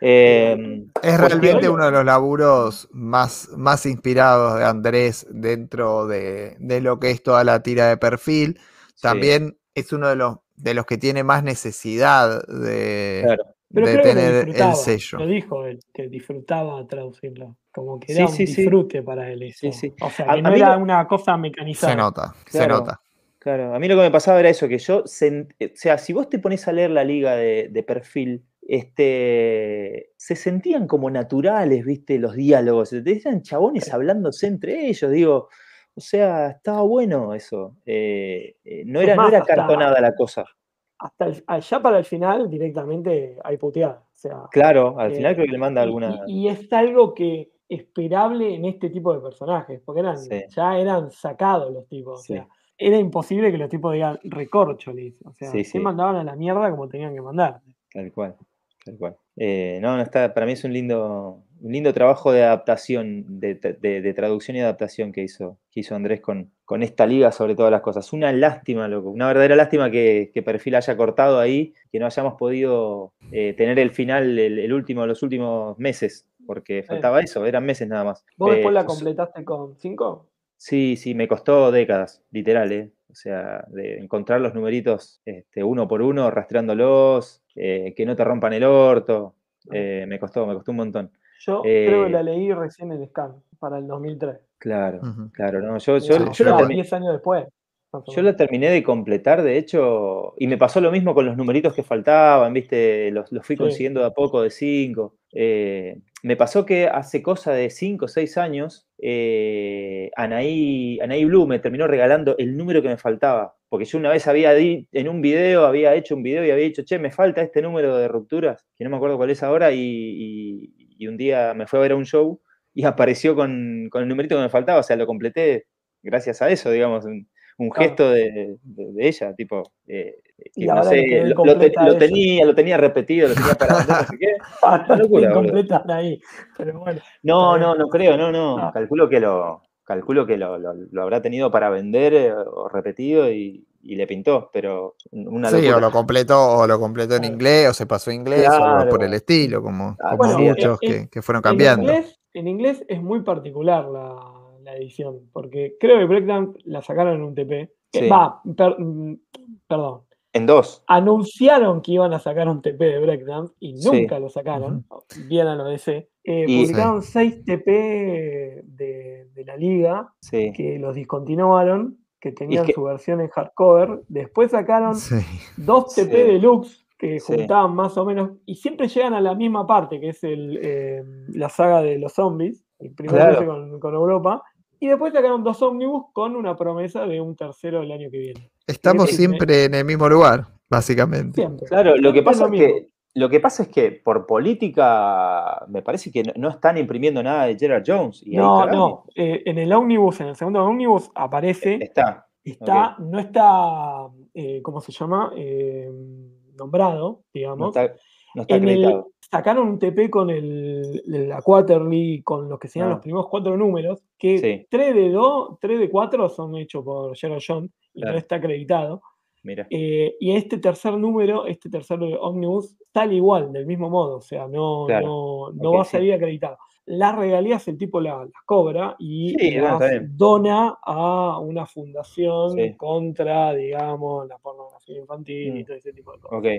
Eh, Es realmente uno de los laburos más, más inspirados de Andrés dentro de, de lo que es toda la tira de perfil. sí, También es uno de los, de los que tiene más necesidad de, claro. Pero de creo que lo tener el disfrutaba, sello. Lo dijo él, que disfrutaba traducirlo. Como que Sí, era un sí, sí. disfrute para él eso. Sí, sí. O sea, A- que a no mí era lo- una cosa mecanizada. Se nota, se Claro. nota. Claro, a mí lo que me pasaba era eso, que yo, sen- o sea, si vos te pones a leer la liga de, de perfil, este, se sentían como naturales, viste, los diálogos, eran chabones hablándose entre ellos, digo, o sea, estaba bueno eso, eh, eh, no, era, no era hasta- cartonada la cosa. Hasta el- allá para el final, directamente hay puteada. O sea, Claro, al eh, final creo que le manda alguna... Y, y es algo que esperable en este tipo de personajes, porque eran, Sí. ya eran sacados los tipos. O sea, era imposible que los tipos digan recorcholis. O sea, Sí, se sí. mandaban a la mierda como tenían que mandar. Tal cual, tal cual. Eh, no, no está, para mí es un lindo, un lindo trabajo de adaptación, de, de- de traducción y adaptación que hizo, que hizo Andrés con, con esta liga sobre todas las cosas. Una lástima, loco, una verdadera lástima que, que Perfil haya cortado ahí, que no hayamos podido eh, tener el final, el, el último, los últimos meses, porque faltaba eso, eran meses nada más. ¿Vos después Eh, la so- completaste con 5? Sí, sí, me costó décadas, literal, ¿eh? O sea, de encontrar los numeritos este, uno por uno, rastreándolos, eh, que no te rompan el orto. eh, me costó, me costó un montón. Yo creo que Eh, la leí recién en Scan, para el 2003. Claro, claro, no, yo, yo, no, yo la yo- termi- 10 años después. yo la terminé de completar, de hecho, y me pasó lo mismo con los numeritos que faltaban, ¿viste? Los, los fui Sí. consiguiendo de a poco de 5. me pasó que hace cosa de 5 o 6 años, eh, Anaí, Anaí Blue me terminó regalando el número que me faltaba. Porque yo una vez había di- en un video, había hecho un video y había dicho, che, me falta este número de rupturas, que no me acuerdo cuál es ahora, y, y- y un día me fue a ver a un show y *laughs* apareció con, con el numerito que me faltaba, o sea, lo completé gracias a eso, digamos, un, un Claro. gesto de, de- de ella, tipo, eh, que Y no sé, lo, lo te- lo tenía, lo tenía repetido, lo tenía para no sé qué. *laughs* Una locura, ahí. Pero bueno, No, no, no creo, no, no. Ah. Calculo que lo, calculo que lo, lo- lo habrá tenido para vender eh, o repetido y, y le pintó, pero una Sí, locura. o lo completó, o lo completó en inglés, o se pasó a inglés, o algo por el estilo, como, Ah, como bueno, muchos en- que, que fueron en cambiando. inglés, en inglés es muy particular la, la edición, porque creo que Breakdown la sacaron en un TP. Sí. Va, per- mm, perdón. En dos. Anunciaron que iban a sacar un TP de Breakdown y Sí. nunca lo sacaron. Bien a lo DC. Eh, Y- publicaron 6 TP de, de la liga Sí. que los discontinuaron, que tenían que- su versión en hardcover. Después sacaron Sí. dos TP Sí. deluxe que Sí. juntaban más o menos, y siempre llegan a la misma parte, que es el, eh, la saga de los zombies, el primer Claro. con, con Europa, y después sacaron dos ómnibus con una promesa de un tercero el año que viene. Estamos Sí, siempre en el mismo lugar, básicamente. Siempre. Claro, lo que pasa lo es que. Lo que pasa es que por política me parece que no, no están imprimiendo nada de Gerard Jones. Y No, no, eh, en el ómnus, en el segundo ómnus aparece, Está. está, no está, eh, ¿cómo se llama? Eh, nombrado, No digamos. está, no está el- sacaron un TP con el, la Quarterly, con los que serían Ah. los primeros cuatro números, que Sí. 3 de 2, 3 de 4 son hechos por Gerald John y Claro. no está acreditado. Mira. Eh, y este tercer número, este tercer Omnibus, tal igual, del mismo modo, o sea, no, Claro. no, no va a sí. salir acreditado. Las regalías el tipo la- las cobra y Sí, las dona a una fundación Sí. contra, digamos, la pornografía infantil y Mm. todo ese tipo de cosas.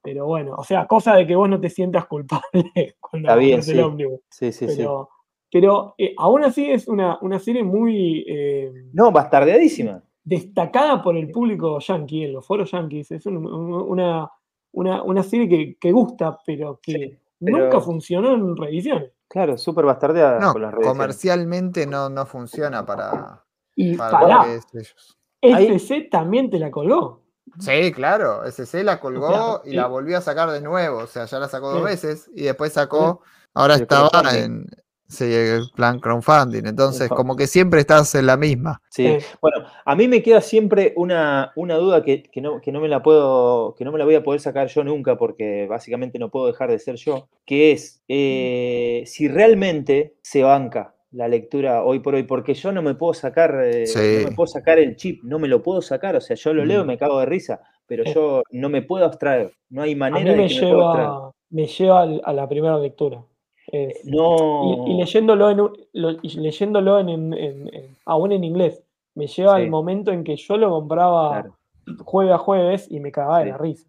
Pero bueno, o sea, cosa de que vos no te sientas culpable *laughs* cuando compras el sí. ómnibus. Sí, sí, sí. Pero, pero eh, aún así es una, una serie muy eh, No, bastardeadísima. Destacada por el público yankee, en los foros yankees. Es un- un- una, una, una serie que, que gusta, pero que Sí, pero- nunca funcionó en revisiones. Claro, súper bastardeada No, con las redes. comercialmente no, no funciona para, Y para pará, lo que es ellos. Ahí- SC también te la colgó. Sí, claro, SC la colgó sea, y la volvió a sacar de nuevo, o sea, ya la sacó dos veces y después sacó, ahora estaba en sí, el plan crowdfunding, entonces como que siempre estás en la misma. Sí. Eh, Bueno, a mí me queda siempre una, una duda que, que no, que no me la puedo, que no me la voy a poder sacar yo nunca, porque básicamente no puedo dejar de ser yo, que es eh, si realmente se banca la lectura hoy por hoy, porque yo no me puedo sacar, eh, Sí. no me puedo sacar el chip, no me lo puedo sacar, o sea, yo lo leo y Mm. me cago de risa, pero Sí. yo no me puedo abstraer, no hay a manera mí de me que me pueda abstraer. lleva, me lleva a la primera lectura. Es- No. Y, y leyéndolo, en, un- lo- y leyéndolo en, en- en- en- aún en inglés, me lleva Sí. al momento en que yo lo compraba Claro. jueves a jueves y me cagaba de Sí. la risa.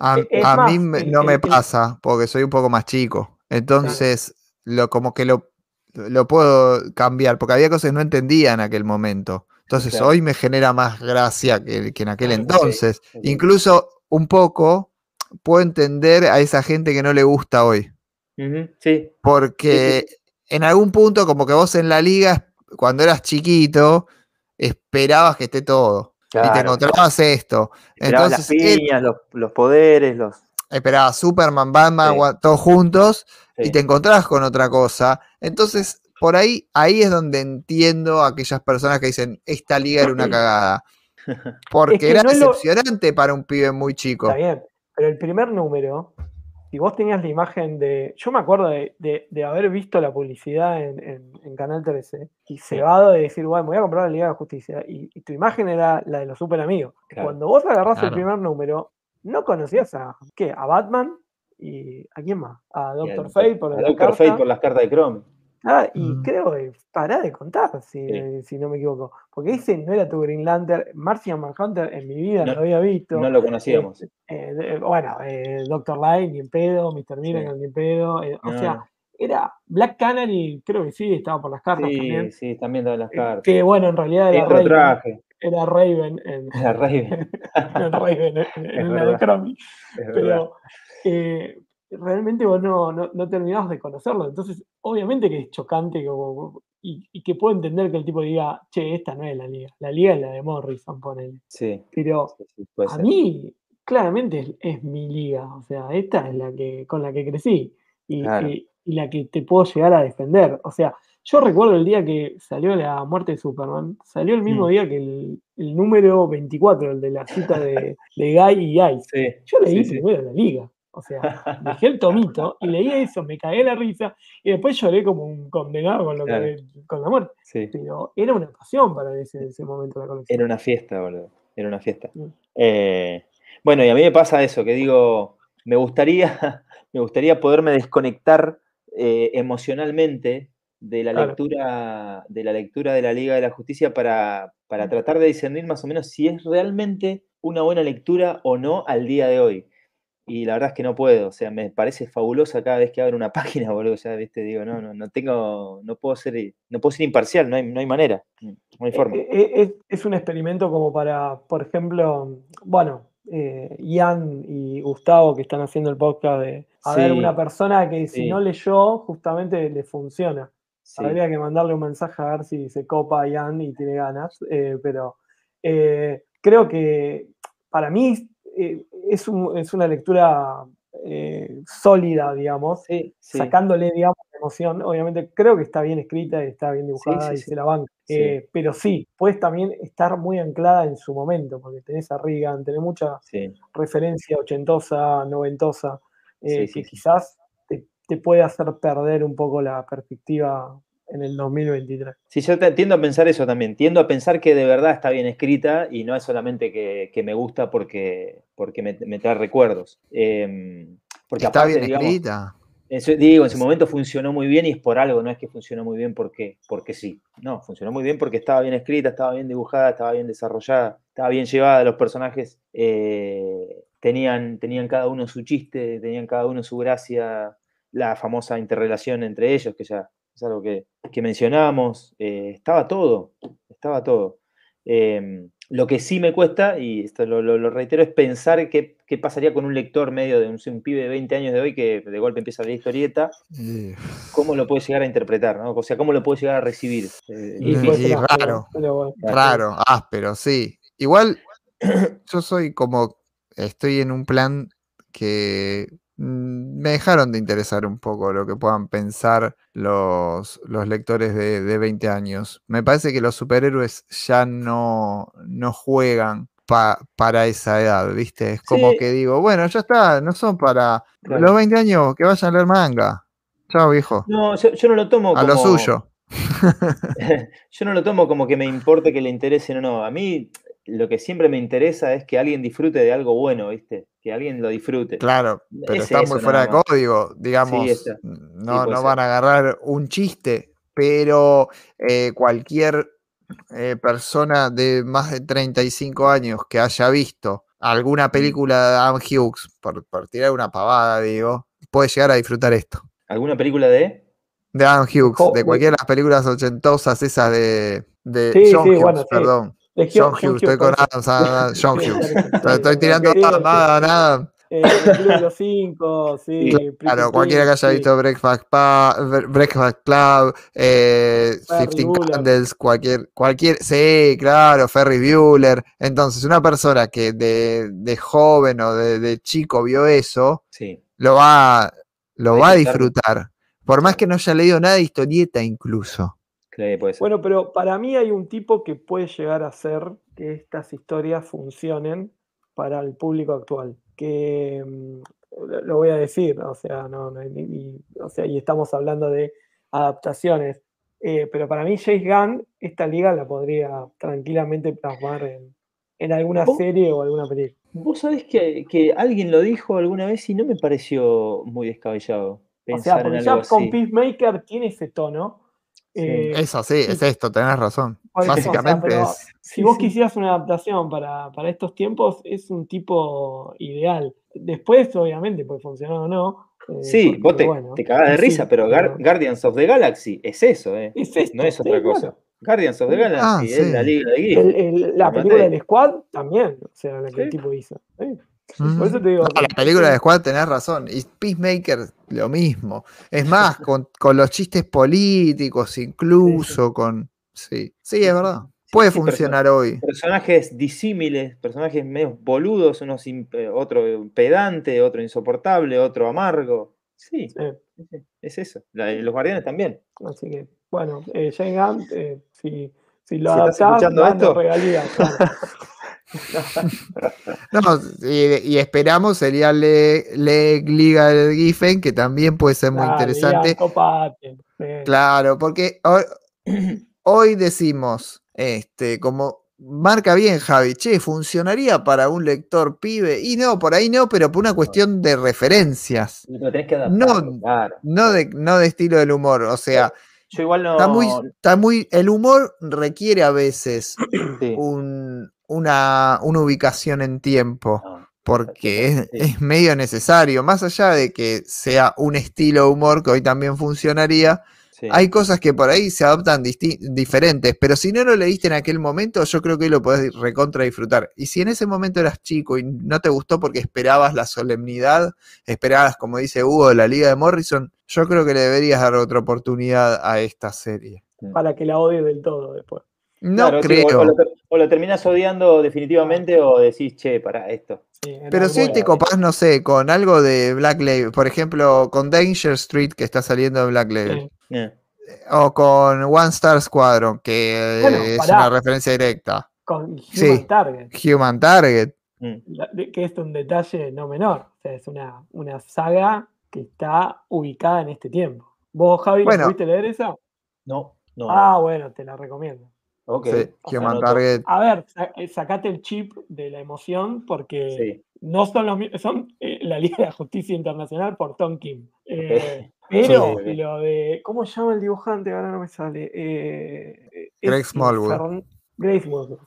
A, E- es a más, mí me- no el- me el- pasa porque soy un poco más chico, entonces lo como que lo, lo puedo cambiar, porque había cosas que no entendía en aquel momento. Entonces Claro. hoy me genera más gracia que, que en aquel entonces. Incluso un poco puedo entender a esa gente que no le gusta hoy. Sí, Porque en algún punto, como que vos en la liga, cuando eras chiquito, esperabas que esté todo. Y te claro. encontrabas esto. Esperabas las Entonces, él piñas, los, los poderes, los. esperabas Superman, Batman, Sí. todos juntos, y te encontrabas con otra cosa. Entonces, por ahí, ahí es donde entiendo a aquellas personas que dicen, esta liga era una *clears throat* cagada. *laughs* Porque que era no es lo- decepcionante para un pibe muy chico. Está bien, pero el primer número, si vos tenías la imagen de. Yo me acuerdo de, de- de haber visto la publicidad en, en- en Canal 13 y cebado de decir, bueno, me voy a comprar la Liga de Justicia. Y, y tu imagen era la de los super amigos. Claro. Cuando vos agarrás el primer número, no conocías a. ¿Qué? A Batman y. ¿A quién más? A Doctor Fate por a la Doctor. Fate por las cartas de Chrome. Ah, y Mm. creo que pará de contar, si, Sí. si no me equivoco. Porque ese no era tu Green Lantern. Martian Manhunter en mi vida No- lo había visto. No lo conocíamos. Eh, eh, bueno, eh, Doctor Light, ni en pedo, Mr. Miracle, ni en pedo. eh, o sea, era Black Canary, creo que sí, estaba por las cartas también. Sí, sí, también daban las cartas. Que bueno, en realidad era Raven, traje. era Raven en, *laughs* Era Raven. *laughs* en Raven, en, Es en la de. Pero realmente vos no, no, no terminabas de conocerlo. Entonces, obviamente que es chocante y, y que puedo entender que el tipo diga, che, esta no es la liga. La liga es la de Morrison, ponele. Sí, Pero sí, sí, puede a ser. mí, claramente es, es mi liga. O sea, esta es la que con la que crecí. Y, Claro. y- y la que te puedo llegar a defender. O sea, yo recuerdo el día que salió la muerte de Superman. Salió el mismo Mm. día que el, el número 24, el de la cita de, de Guy y Ice. Sí, Yo leí sí, sí. primero la liga. O sea, dejé el tomito y leí eso, me cagué la risa y después lloré como un condenado con, lo que- con la muerte. Sí. Pero era una pasión para ese, ese momento de la colección. Era una fiesta, boludo. Era una fiesta. Mm. Eh, bueno, y a mí me pasa eso, que digo, me gustaría, *laughs* me gustaría poderme desconectar eh, emocionalmente de la Claro. lectura, de la lectura de la Liga de la Justicia para, para tratar de discernir más o menos si es realmente una buena lectura o no al día de hoy. Y la verdad es que no puedo, o sea, me parece fabulosa cada vez que abro una *laughs* página, boludo, ya, viste, digo, no, no, no tengo, no puedo ser, no puedo ser imparcial, no hay, no hay manera, no hay forma. Eh, eh, Es, es un experimento como para, por ejemplo, bueno, eh, Ian y Gustavo que están haciendo el podcast de a ver Sí, una persona que si sí. no leyó, justamente le funciona. Sí. Habría que mandarle un mensaje a ver si se copa Ian y tiene ganas, eh, pero eh, creo que para mí eh, es, un- es una lectura eh, sólida, digamos, Sí, sí. sacándole, digamos, la emoción. Obviamente creo que está bien escrita y está bien dibujada sí, y se la banca. Eh, pero sí, puedes también estar muy anclada en su momento, porque tenés a Reagan, tenés mucha referencia ochentosa, noventosa, que quizás te, te puede hacer perder un poco la perspectiva en el 2023. Sí, yo te- tiendo a pensar eso también. Tiendo a pensar que de verdad está bien escrita y no es solamente que, que me gusta porque, porque me, me trae recuerdos. Em, porque Está aparte, bien digamos, escrita. en su- digo, en su momento funcionó muy bien y es por algo, no es que funcionó muy bien porque, porque sí. No, funcionó muy bien porque estaba bien escrita, estaba bien dibujada, estaba bien desarrollada, estaba bien llevada. Los personajes eh, tenían, tenían cada uno su chiste, tenían cada uno su gracia, la famosa interrelación entre ellos, que ya es algo que, que mencionamos. eh, estaba todo, estaba todo. Em, lo que sí me cuesta, y esto lo, lo- lo reitero, es pensar qué, qué pasaría con un lector medio de un, un pibe de 20 años de hoy que de golpe empieza a leer historieta, cómo lo puede llegar a interpretar, ¿no? O sea, cómo lo puede llegar a recibir. Eh, Y- raro. pero bueno. Raro, áspero, sí. Igual *clears throat* yo soy como, estoy en un plan que me dejaron de interesar un poco lo que puedan pensar los, los lectores de, de 20 años. Me parece que los superhéroes ya no, no juegan pa- para esa edad, ¿viste? Es como Sí. que digo, bueno, ya está, no son para Claro. los 20 años que vayan a leer manga. Chao, viejo. No, yo, yo no lo tomo a como. lo suyo. *laughs* yo no lo tomo como que me importe que le interesen o no. A mí lo que siempre me interesa es que alguien disfrute de algo bueno, ¿viste? Que alguien lo disfrute. Claro, pero Es está muy fuera de código, digamos, está. no, no van a agarrar un chiste, pero eh, cualquier eh, persona de más de 35 años que haya visto Mm. alguna película de Adam Hughes, por, por tirar una pavada, digo, puede llegar a disfrutar esto. ¿Alguna película de? De Adam Hughes, de cualquiera de las películas ochentosas, esas de, de Sí, John sí, Hughes, bueno, sí. perdón. De John John Hughes, estoy con. Adam *laughs* John Hughes. Estoy, tirando querido, nada, nada, nada. Eh, el Club de los cinco, sí. Claro, cualquiera que haya sí. visto Breakfast, Pa- Bre- Breakfast Club, eh, Ferris 15 Bueller. Candles, cualquier, cualquier, sí, claro, Ferry Bueller. Entonces, una persona que de, de joven o de, de chico vio eso, Sí. lo va, lo Va a disfrutar. Por más que no haya leído nada de historieta incluso. Claro, puede ser. Bueno, pero para mí hay un tipo que puede llegar a hacer que estas historias funcionen para el público actual. Que mm, lo voy a decir, o sea, no, no hay ni- ni- o sea, y estamos hablando de adaptaciones. eh, pero para mí, James Gunn, esta liga la podría tranquilamente plasmar en, en alguna ¿Vos? serie o alguna película. Vos sabés que, que alguien lo dijo alguna vez y no me pareció muy descabellado O pensar sea, porque en ya algo con así. Peacemaker tiene ese tono. Sí. eh, Es así, es esto, tenés razón. Por eso, o sea, Básicamente es. Si Sí, vos sí. quisieras una adaptación para, para estos tiempos, es un tipo ideal. Después, obviamente, puede funcionar o no. eh, Sí, porque, vos te, bueno, te cagás de sí, risa, pero Gar- Guardians of the Galaxy es eso, ¿eh? es esto, No es sí, otra claro. cosa. Guardians of the. Galaxy Ah, es la liga de el- la película del Squad también, o sea, la que el tipo hizo. ¿sí? Por eso te digo. No, la película de Squad tenés razón. Y Peacemaker, lo mismo. Es más, con, con los chistes políticos, incluso con. Sí, sí, es verdad. Puede sí, funcionar hoy. Personajes disímiles, personajes medio boludos, unos imp- otro pedante, otro insoportable, otro amargo. Sí, es eso. La- los guardianes también. así que, bueno, eh, Jane Gunn, eh, si, si lo Si estás adaptás, escuchando esto. regalías, claro. *laughs* *laughs* No, y, y esperamos sería Le, Le Liga del Giffen, que también puede ser muy interesante. Ian, copate. Sí. Claro, porque hoy, *clears throat* hoy decimos, este, como marca bien Javi, che, funcionaría para un lector pibe. Y no, por ahí no, pero por una cuestión de referencias, Lo tenés que No, claro. no de, no de estilo del humor. O sea, Yo igual no. está muy, está muy. El humor requiere a veces *clears throat* sí, un- una, una ubicación en tiempo. no, Porque es, Sí. es medio necesario, más allá de que sea un estilo de humor que hoy también funcionaría, Sí. Hay cosas que por ahí se adoptan disti- diferentes, pero si no lo leíste en aquel momento, yo creo que hoy lo podés recontra disfrutar. Y si en ese momento eras chico y no te gustó porque esperabas la solemnidad, esperabas, como dice Hugo, la Liga de Morrison, yo creo que le deberías dar otra oportunidad a esta serie. Para que la odie del todo después. No Claro, sí, creo. o, o lo, ter- o lo terminás odiando definitivamente o decís, che, para esto. Sí, Pero si te copás, no sé, con algo de Black Label, por ejemplo, con Danger Street que está saliendo de Black Label, Sí. Eh, o con One Star Squadron, que Bueno, es pará. una referencia directa, Con Human Sí. Target, Human Target, mm. que es un detalle no menor. O sea, es una, una saga que está ubicada en este tiempo. ¿Vos, Javi, Bueno. pudiste leer esa? No, no. Ah, bueno, te la recomiendo. Ok. sí, Human Anoto. Target. A ver, eh, sacate el chip de la emoción porque Sí. no son los son eh, la Liga de la Justicia Internacional por Tom Kim. Eh, Pero Sí, lo de. ¿Cómo se llama el dibujante? Ahora no me sale. Eh, Greg Smallwood. Greg Smallwood.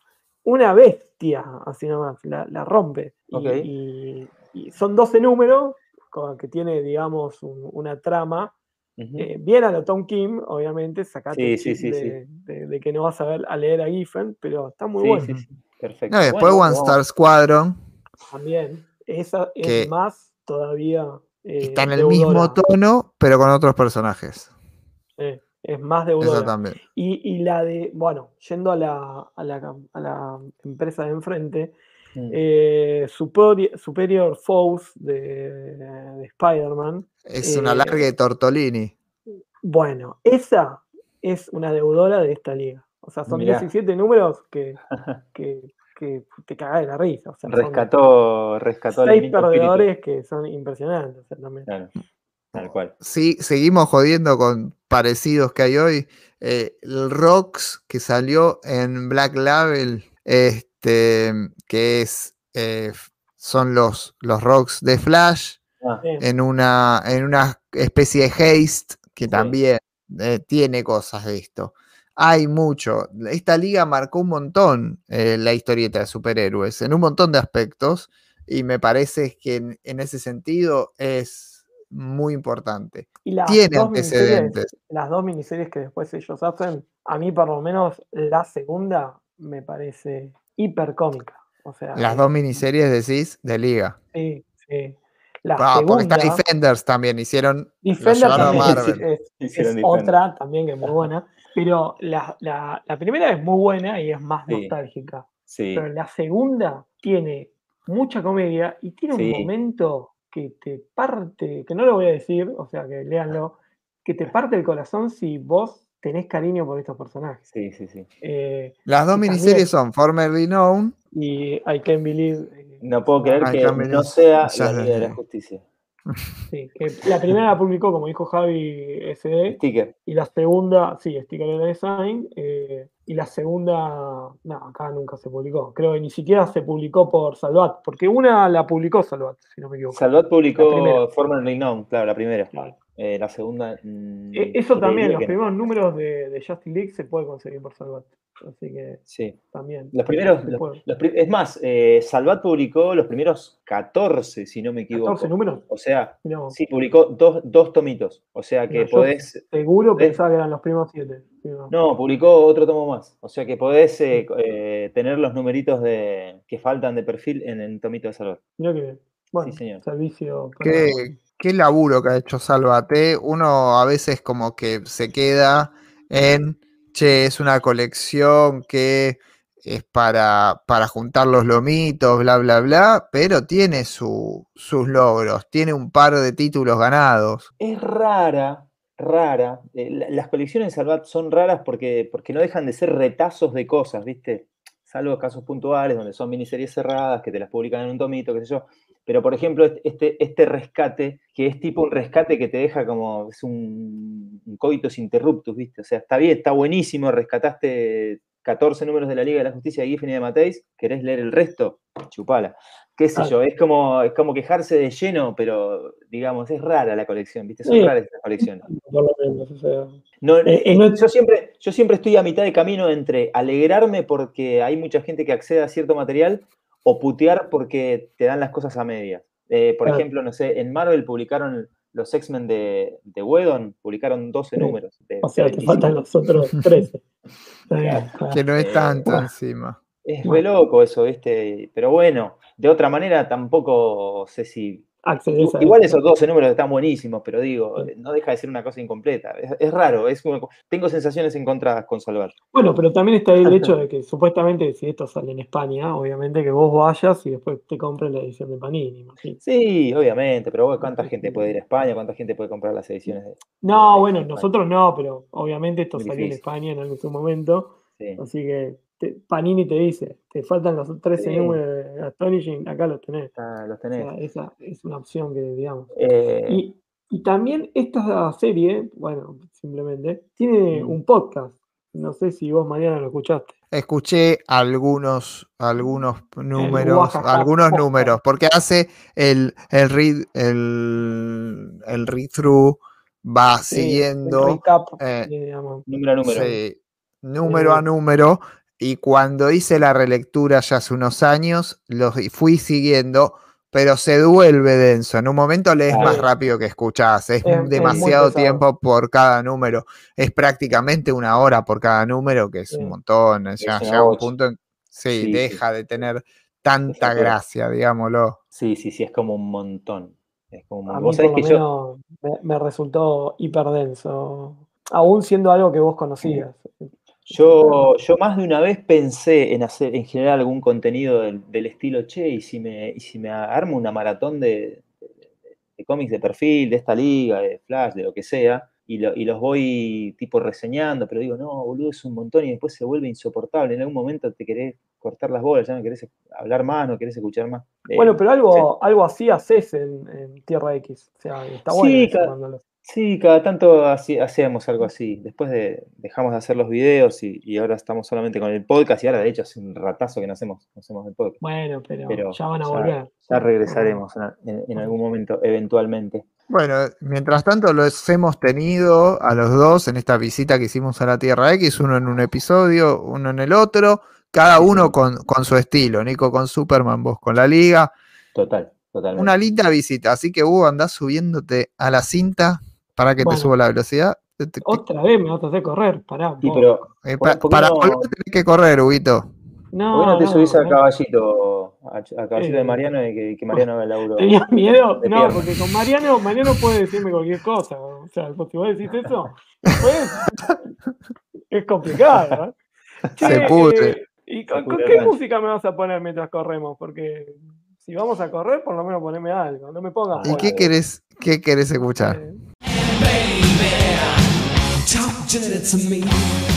Una bestia, así nomás, la, la rompe. Y, Ok. y- y son 12 números con que tiene, digamos, un- una trama. Ujú. Eh, bien a lo Tom Kim, obviamente, sacate Sí, el sí, chip sí, de, de- de que no vas a ver a leer a Giffen, pero está muy Sí, bueno sí, sí. Perfecto. No, y después Bueno, One Star Squadron también. Esa es más todavía. eh, está en el mismo tono, pero con otros personajes. Es más Eso deudora. también. Y, y la de, bueno, yendo a la, a la, a la empresa de enfrente, Mm. eh, Superior, Superior Foes de, de Spider-Man, Es una eh, larga de Tortolini. bueno, esa es una deudora de esta liga. O sea, son Mirá. 17 números que, *laughs* que, que te cagás de la risa. O sea, Rescató, rescató el seis espíritu. perdedores que son impresionantes. o sea, también. Claro, tal cual. Sí, seguimos jodiendo con parecidos que hay hoy. Eh, el Rocks que salió en Black Label, este, que es eh, son los, los Rocks de Flash Ah, en una, en una especie de haste que Sí. también eh, tiene cosas de esto. Hay mucho. Esta liga marcó un montón eh, la historieta de superhéroes en un montón de aspectos y me parece que en, en ese sentido es muy importante. Y las Tiene antecedentes. las dos miniseries que después ellos hacen, a mí por lo menos la segunda me parece hiper cómica. O sea, Las dos miniseries decís de liga. Sí, sí. La Ah, porque está Defenders también, hicieron. lo Defender llevaron a también es- Marvel. es, Hicieron es Defender. otra también que es muy buena. Pero la, la- la primera es muy buena y es más Sí. nostálgica. sí. Pero la segunda tiene mucha comedia y tiene Sí. un momento que te parte, que no lo voy a decir, o sea que léanlo, que te parte el corazón si vos tenés cariño por estos personajes. Sí, sí, sí. Eh, Las dos también- miniseries son Formerly Known. y I Can't Believe. eh, No puedo creer Ay, que no sea la Liga de la. Justicia. *laughs* sí, que la primera la publicó, como dijo Javi, SD, Sticker. y la segunda, sí, Sticker de Design, eh, y la segunda, no, acá nunca se publicó. Creo que ni siquiera se publicó por Salvat, porque una la publicó Salvat, si no me equivoco. Salvat publicó. Formerly Known, claro, la primera. Claro. Eh, la segunda. mm, Eh, Eso también, los no. primeros números de, de Justin League se puede conseguir por Salvat. Así que Sí. también. Los primeros. los- los es más, eh, Salvat publicó los primeros 14, si no me equivoco. 14 números. O sea, No, sí, publicó dos, dos tomitos. O sea que No, podés. seguro eh, pensaba que eran los primeros 7. No, publicó otro tomo más. O sea que podés eh, eh, tener los numeritos de, que faltan de perfil en el tomito de Salvat. Mira que bien. Bueno, señor. servicio. para- Qué, qué laburo que ha hecho Salvate. Uno a veces como que se queda en, che, es una colección que es para, para juntar los lomitos, bla, bla, bla, pero tiene su- sus logros, tiene un par de títulos ganados. Es rara, rara. eh, la- las colecciones Salvat son raras porque, porque no dejan de ser retazos de cosas, ¿viste? Salvo casos puntuales donde son miniseries cerradas que te las publican en un tomito, qué sé yo. Pero, por ejemplo, este, este rescate, que es tipo un rescate que te deja como, es un, un coitus interruptus, ¿viste? O sea, está bien, está buenísimo, rescataste 14 números de la Liga de la Justicia de Giffen y de Mateis, ¿querés leer el resto? Chupala. Qué sé Claro. yo, es como, es como quejarse de lleno, pero digamos, es rara la colección, ¿viste? Son Sí. raras estas colecciones. Por lo menos, o sea, No, Eh, eh, no- yo, siempre, yo siempre estoy a mitad de camino entre alegrarme porque hay mucha gente que accede a cierto material o putear porque te dan las cosas a medias. Eh, por Claro. ejemplo, no sé, en Marvel publicaron los X-Men de, de Whedon publicaron 12 Sí. números. de- O sea, te 25. faltan los otros *laughs* 13. Está bien, claro. Que no es Eh, tanto encima. Es re loco eso, ¿viste? Pero bueno, de otra manera tampoco sé si. Igual eso. esos 12 números están buenísimos, pero digo, Sí. no deja de ser una cosa incompleta. Es, es raro, es como- tengo sensaciones encontradas con Salvar. Bueno, pero también está el hecho *laughs* de que supuestamente si esto sale en España, obviamente que vos vayas y después te compres la edición de Panini, imagino. Sí, obviamente, pero vos, ¿cuánta gente puede ir a España? ¿Cuánta gente puede comprar las ediciones? De... No, de bueno, nosotros no, pero obviamente esto Muy salió en. España en algún momento, Sí. así que te- Panini te dice, te faltan los 13 Sí. números de Astonishing, acá los tenés. Ah, los O tenés. sea, esa es una opción que, digamos. Eh, Y, y también esta serie, bueno, simplemente, tiene Mm. un podcast. No sé si vos mañana lo escuchaste. Escuché algunos, algunos números, algunos números, porque hace el, el read, el, el read-through, va Sí, el siguiendo recap, eh, digamos. número a número. sí, número a Eh, número, y cuando hice la relectura ya hace unos años, los fui siguiendo, pero se duelve denso. En un momento lees más rápido que escuchás, es, demasiado tiempo por cada número, es prácticamente una hora por cada número, que es Sí. un montón. Ya llega un punto en sí, Sí, sí. deja de tener tanta gracia, digámoslo. Sí, sí, sí, es como un montón. Es como un A montón. mí por lo que yo. menos me, me resultó hiperdenso, aún siendo algo que vos conocías. Yo, yo más de una vez pensé en hacer, en generar algún contenido del, del estilo, che, y si me, y si me armo una maratón de, de- de cómics de perfil, de esta liga, de Flash, de lo que sea, y, lo- y los voy tipo reseñando, pero digo, no, boludo, es un montón y después se vuelve insoportable. En algún momento te querés cortar las bolas, ya no querés hablar más, no querés escuchar más. Bueno, pero algo, algo así haces en, en Tierra X. O sea, está Sí, bueno cada- lo- Sí, cada tanto hacíamos algo así. Después de, dejamos de hacer los videos y, y ahora estamos solamente con el podcast. Y ahora, de hecho, hace un ratazo que no hacemos, no hacemos el podcast. Bueno, pero, Pero ya van a ya- volver. Ya regresaremos en, en- en algún momento, eventualmente. Bueno, mientras tanto los hemos tenido a los dos en esta visita que hicimos a la Tierra X, uno en un episodio, uno en el otro, cada uno con, con su estilo, Nico con Superman, vos con la Liga. Total, totalmente. Una linda visita, así que Hugo andás subiéndote a la cinta para que Bueno. te suba la velocidad. Otra vez me vas a hacer correr, pará. Sí, pero eh, ¿por- pa- para no- volver tenés que correr, Huguito. no, ¿por qué no te no, subís al no. caballito, a- al caballito de Eh, Mariano y que, que Mariano haga el laburo? *laughs* ¿Tenías miedo? de No, pierna? porque con Mariano, Mariano puede decirme cualquier cosa. O sea, si vos decís eso, después es complicado. ¿eh? *laughs* Se pudre. eh, ¿Y con, con qué música me vas a poner mientras corremos? Porque si vamos a correr, por lo menos poneme algo. No me pongas ¿Y qué querés, qué querés escuchar? Eh, Talk dirty to me.